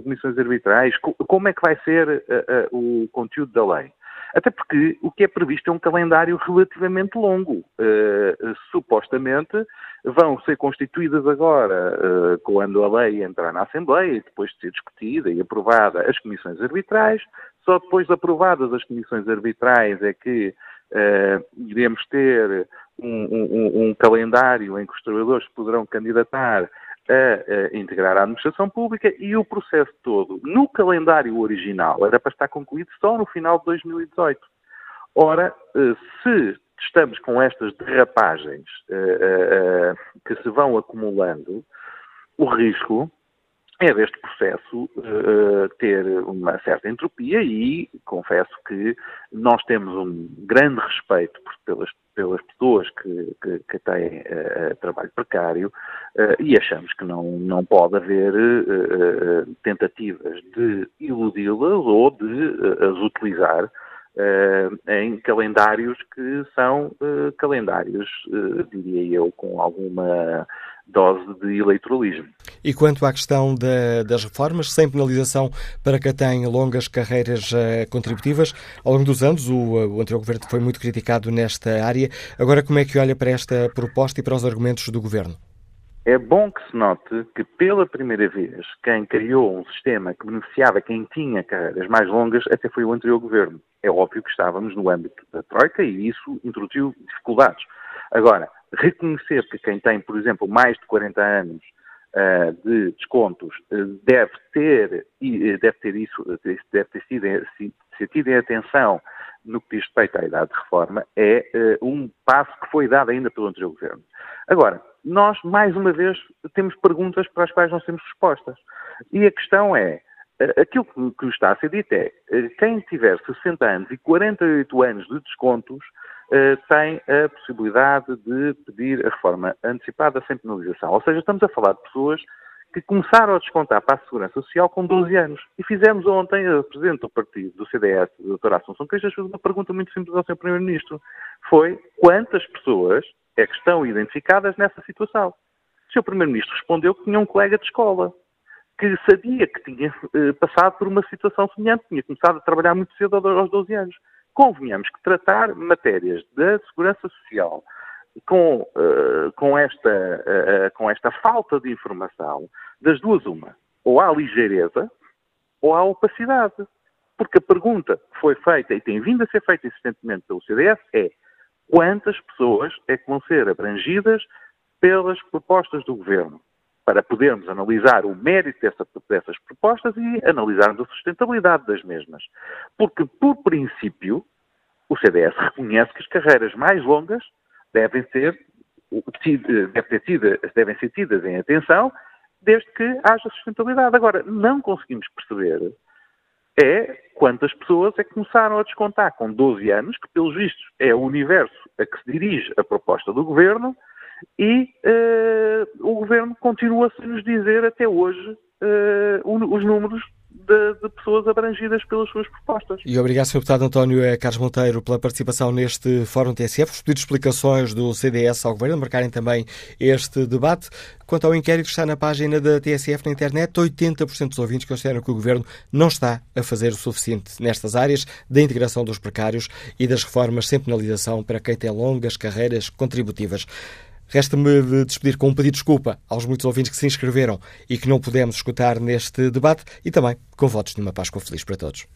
comissões arbitrais? Como é que vai ser eh, o conteúdo da lei? Até porque o que é previsto é um calendário relativamente longo. Uh, supostamente vão ser constituídas agora, uh, quando a lei entrar na Assembleia depois de ser discutida e aprovada, as comissões arbitrais. Só depois de aprovadas as comissões arbitrais é que uh, iremos ter um, um, um calendário em que os trabalhadores poderão candidatar a, a, integrar a administração pública e o processo todo, no calendário original, era para estar concluído só no final de 2018. Ora, eh, se estamos com estas derrapagens uh, uh, que se vão acumulando, o risco é deste processo uh, ter uma certa entropia e confesso que nós temos um grande respeito pelas, pelas pessoas que, que, que têm uh, trabalho precário uh, e achamos que não, não pode haver tentativas de iludi-las ou de as utilizar em calendários que são calendários, diria eu, com alguma dose de eleitoralismo. E quanto à questão da, das reformas, sem penalização para quem tem longas carreiras contributivas, ao longo dos anos o, o anterior governo foi muito criticado nesta área. Agora, como é que olha para esta proposta e para os argumentos do governo? É bom que se note que, pela primeira vez, quem criou um sistema que beneficiava quem tinha carreiras mais longas até foi o anterior governo. É óbvio que estávamos no âmbito da Troika e isso introduziu dificuldades. Agora, reconhecer que quem tem, por exemplo, mais de 40 anos uh, de descontos uh, deve ter, uh, deve ter isso, deve ter sido, ser tido em atenção no que diz respeito à idade de reforma, é um passo que foi dado ainda pelo anterior governo. Agora, nós, mais uma vez, temos perguntas para as quais não temos respostas. E a questão é, eh, aquilo que, está a ser dito é, eh, quem tiver 60 anos e 48 anos de descontos tem a possibilidade de pedir a reforma antecipada sem penalização. Ou seja, estamos a falar de pessoas que começaram a descontar para a Segurança Social com 12 anos. E fizemos ontem, a Presidente do Partido do CDS, a doutora Assunção Queixas, fez uma pergunta muito simples ao Sr. Primeiro-Ministro. Foi quantas pessoas é que estão identificadas nessa situação. O Sr. Primeiro-Ministro respondeu que tinha um colega de escola que sabia que tinha eh, passado por uma situação semelhante, tinha começado a trabalhar muito cedo aos 12 anos. Convenhamos que tratar matérias da segurança social com, uh, com, esta, uh, com esta falta de informação, das duas uma, ou há ligeireza ou há opacidade. Porque a pergunta que foi feita e tem vindo a ser feita insistentemente pelo CDS é quantas pessoas é que vão ser abrangidas pelas propostas do Governo, para podermos analisar o mérito dessa, dessas propostas e analisarmos a sustentabilidade das mesmas. Porque, por princípio, o CDS reconhece que as carreiras mais longas devem ser, devem, ter devem ser tidas em atenção desde que haja sustentabilidade. Agora, não conseguimos perceber é quantas pessoas é que começaram a descontar com 12 anos, que pelos vistos é o universo a que se dirige a proposta do Governo, e uh, o Governo continua a nos dizer até hoje uh, os números de, de, pessoas abrangidas pelas suas propostas. E obrigado, Sr. Deputado António Carlos Monteiro, pela participação neste Fórum TSF. Os pedidos de explicações do CDS ao Governo marcarem também este debate. Quanto ao inquérito que está na página da TSF na internet, 80% dos ouvintes consideram que o Governo não está a fazer o suficiente nestas áreas da integração dos precários e das reformas sem penalização para quem tem longas carreiras contributivas. Resta-me de despedir com um pedido de desculpa aos muitos ouvintes que se inscreveram e que não pudemos escutar neste debate e também com votos de uma Páscoa feliz para todos.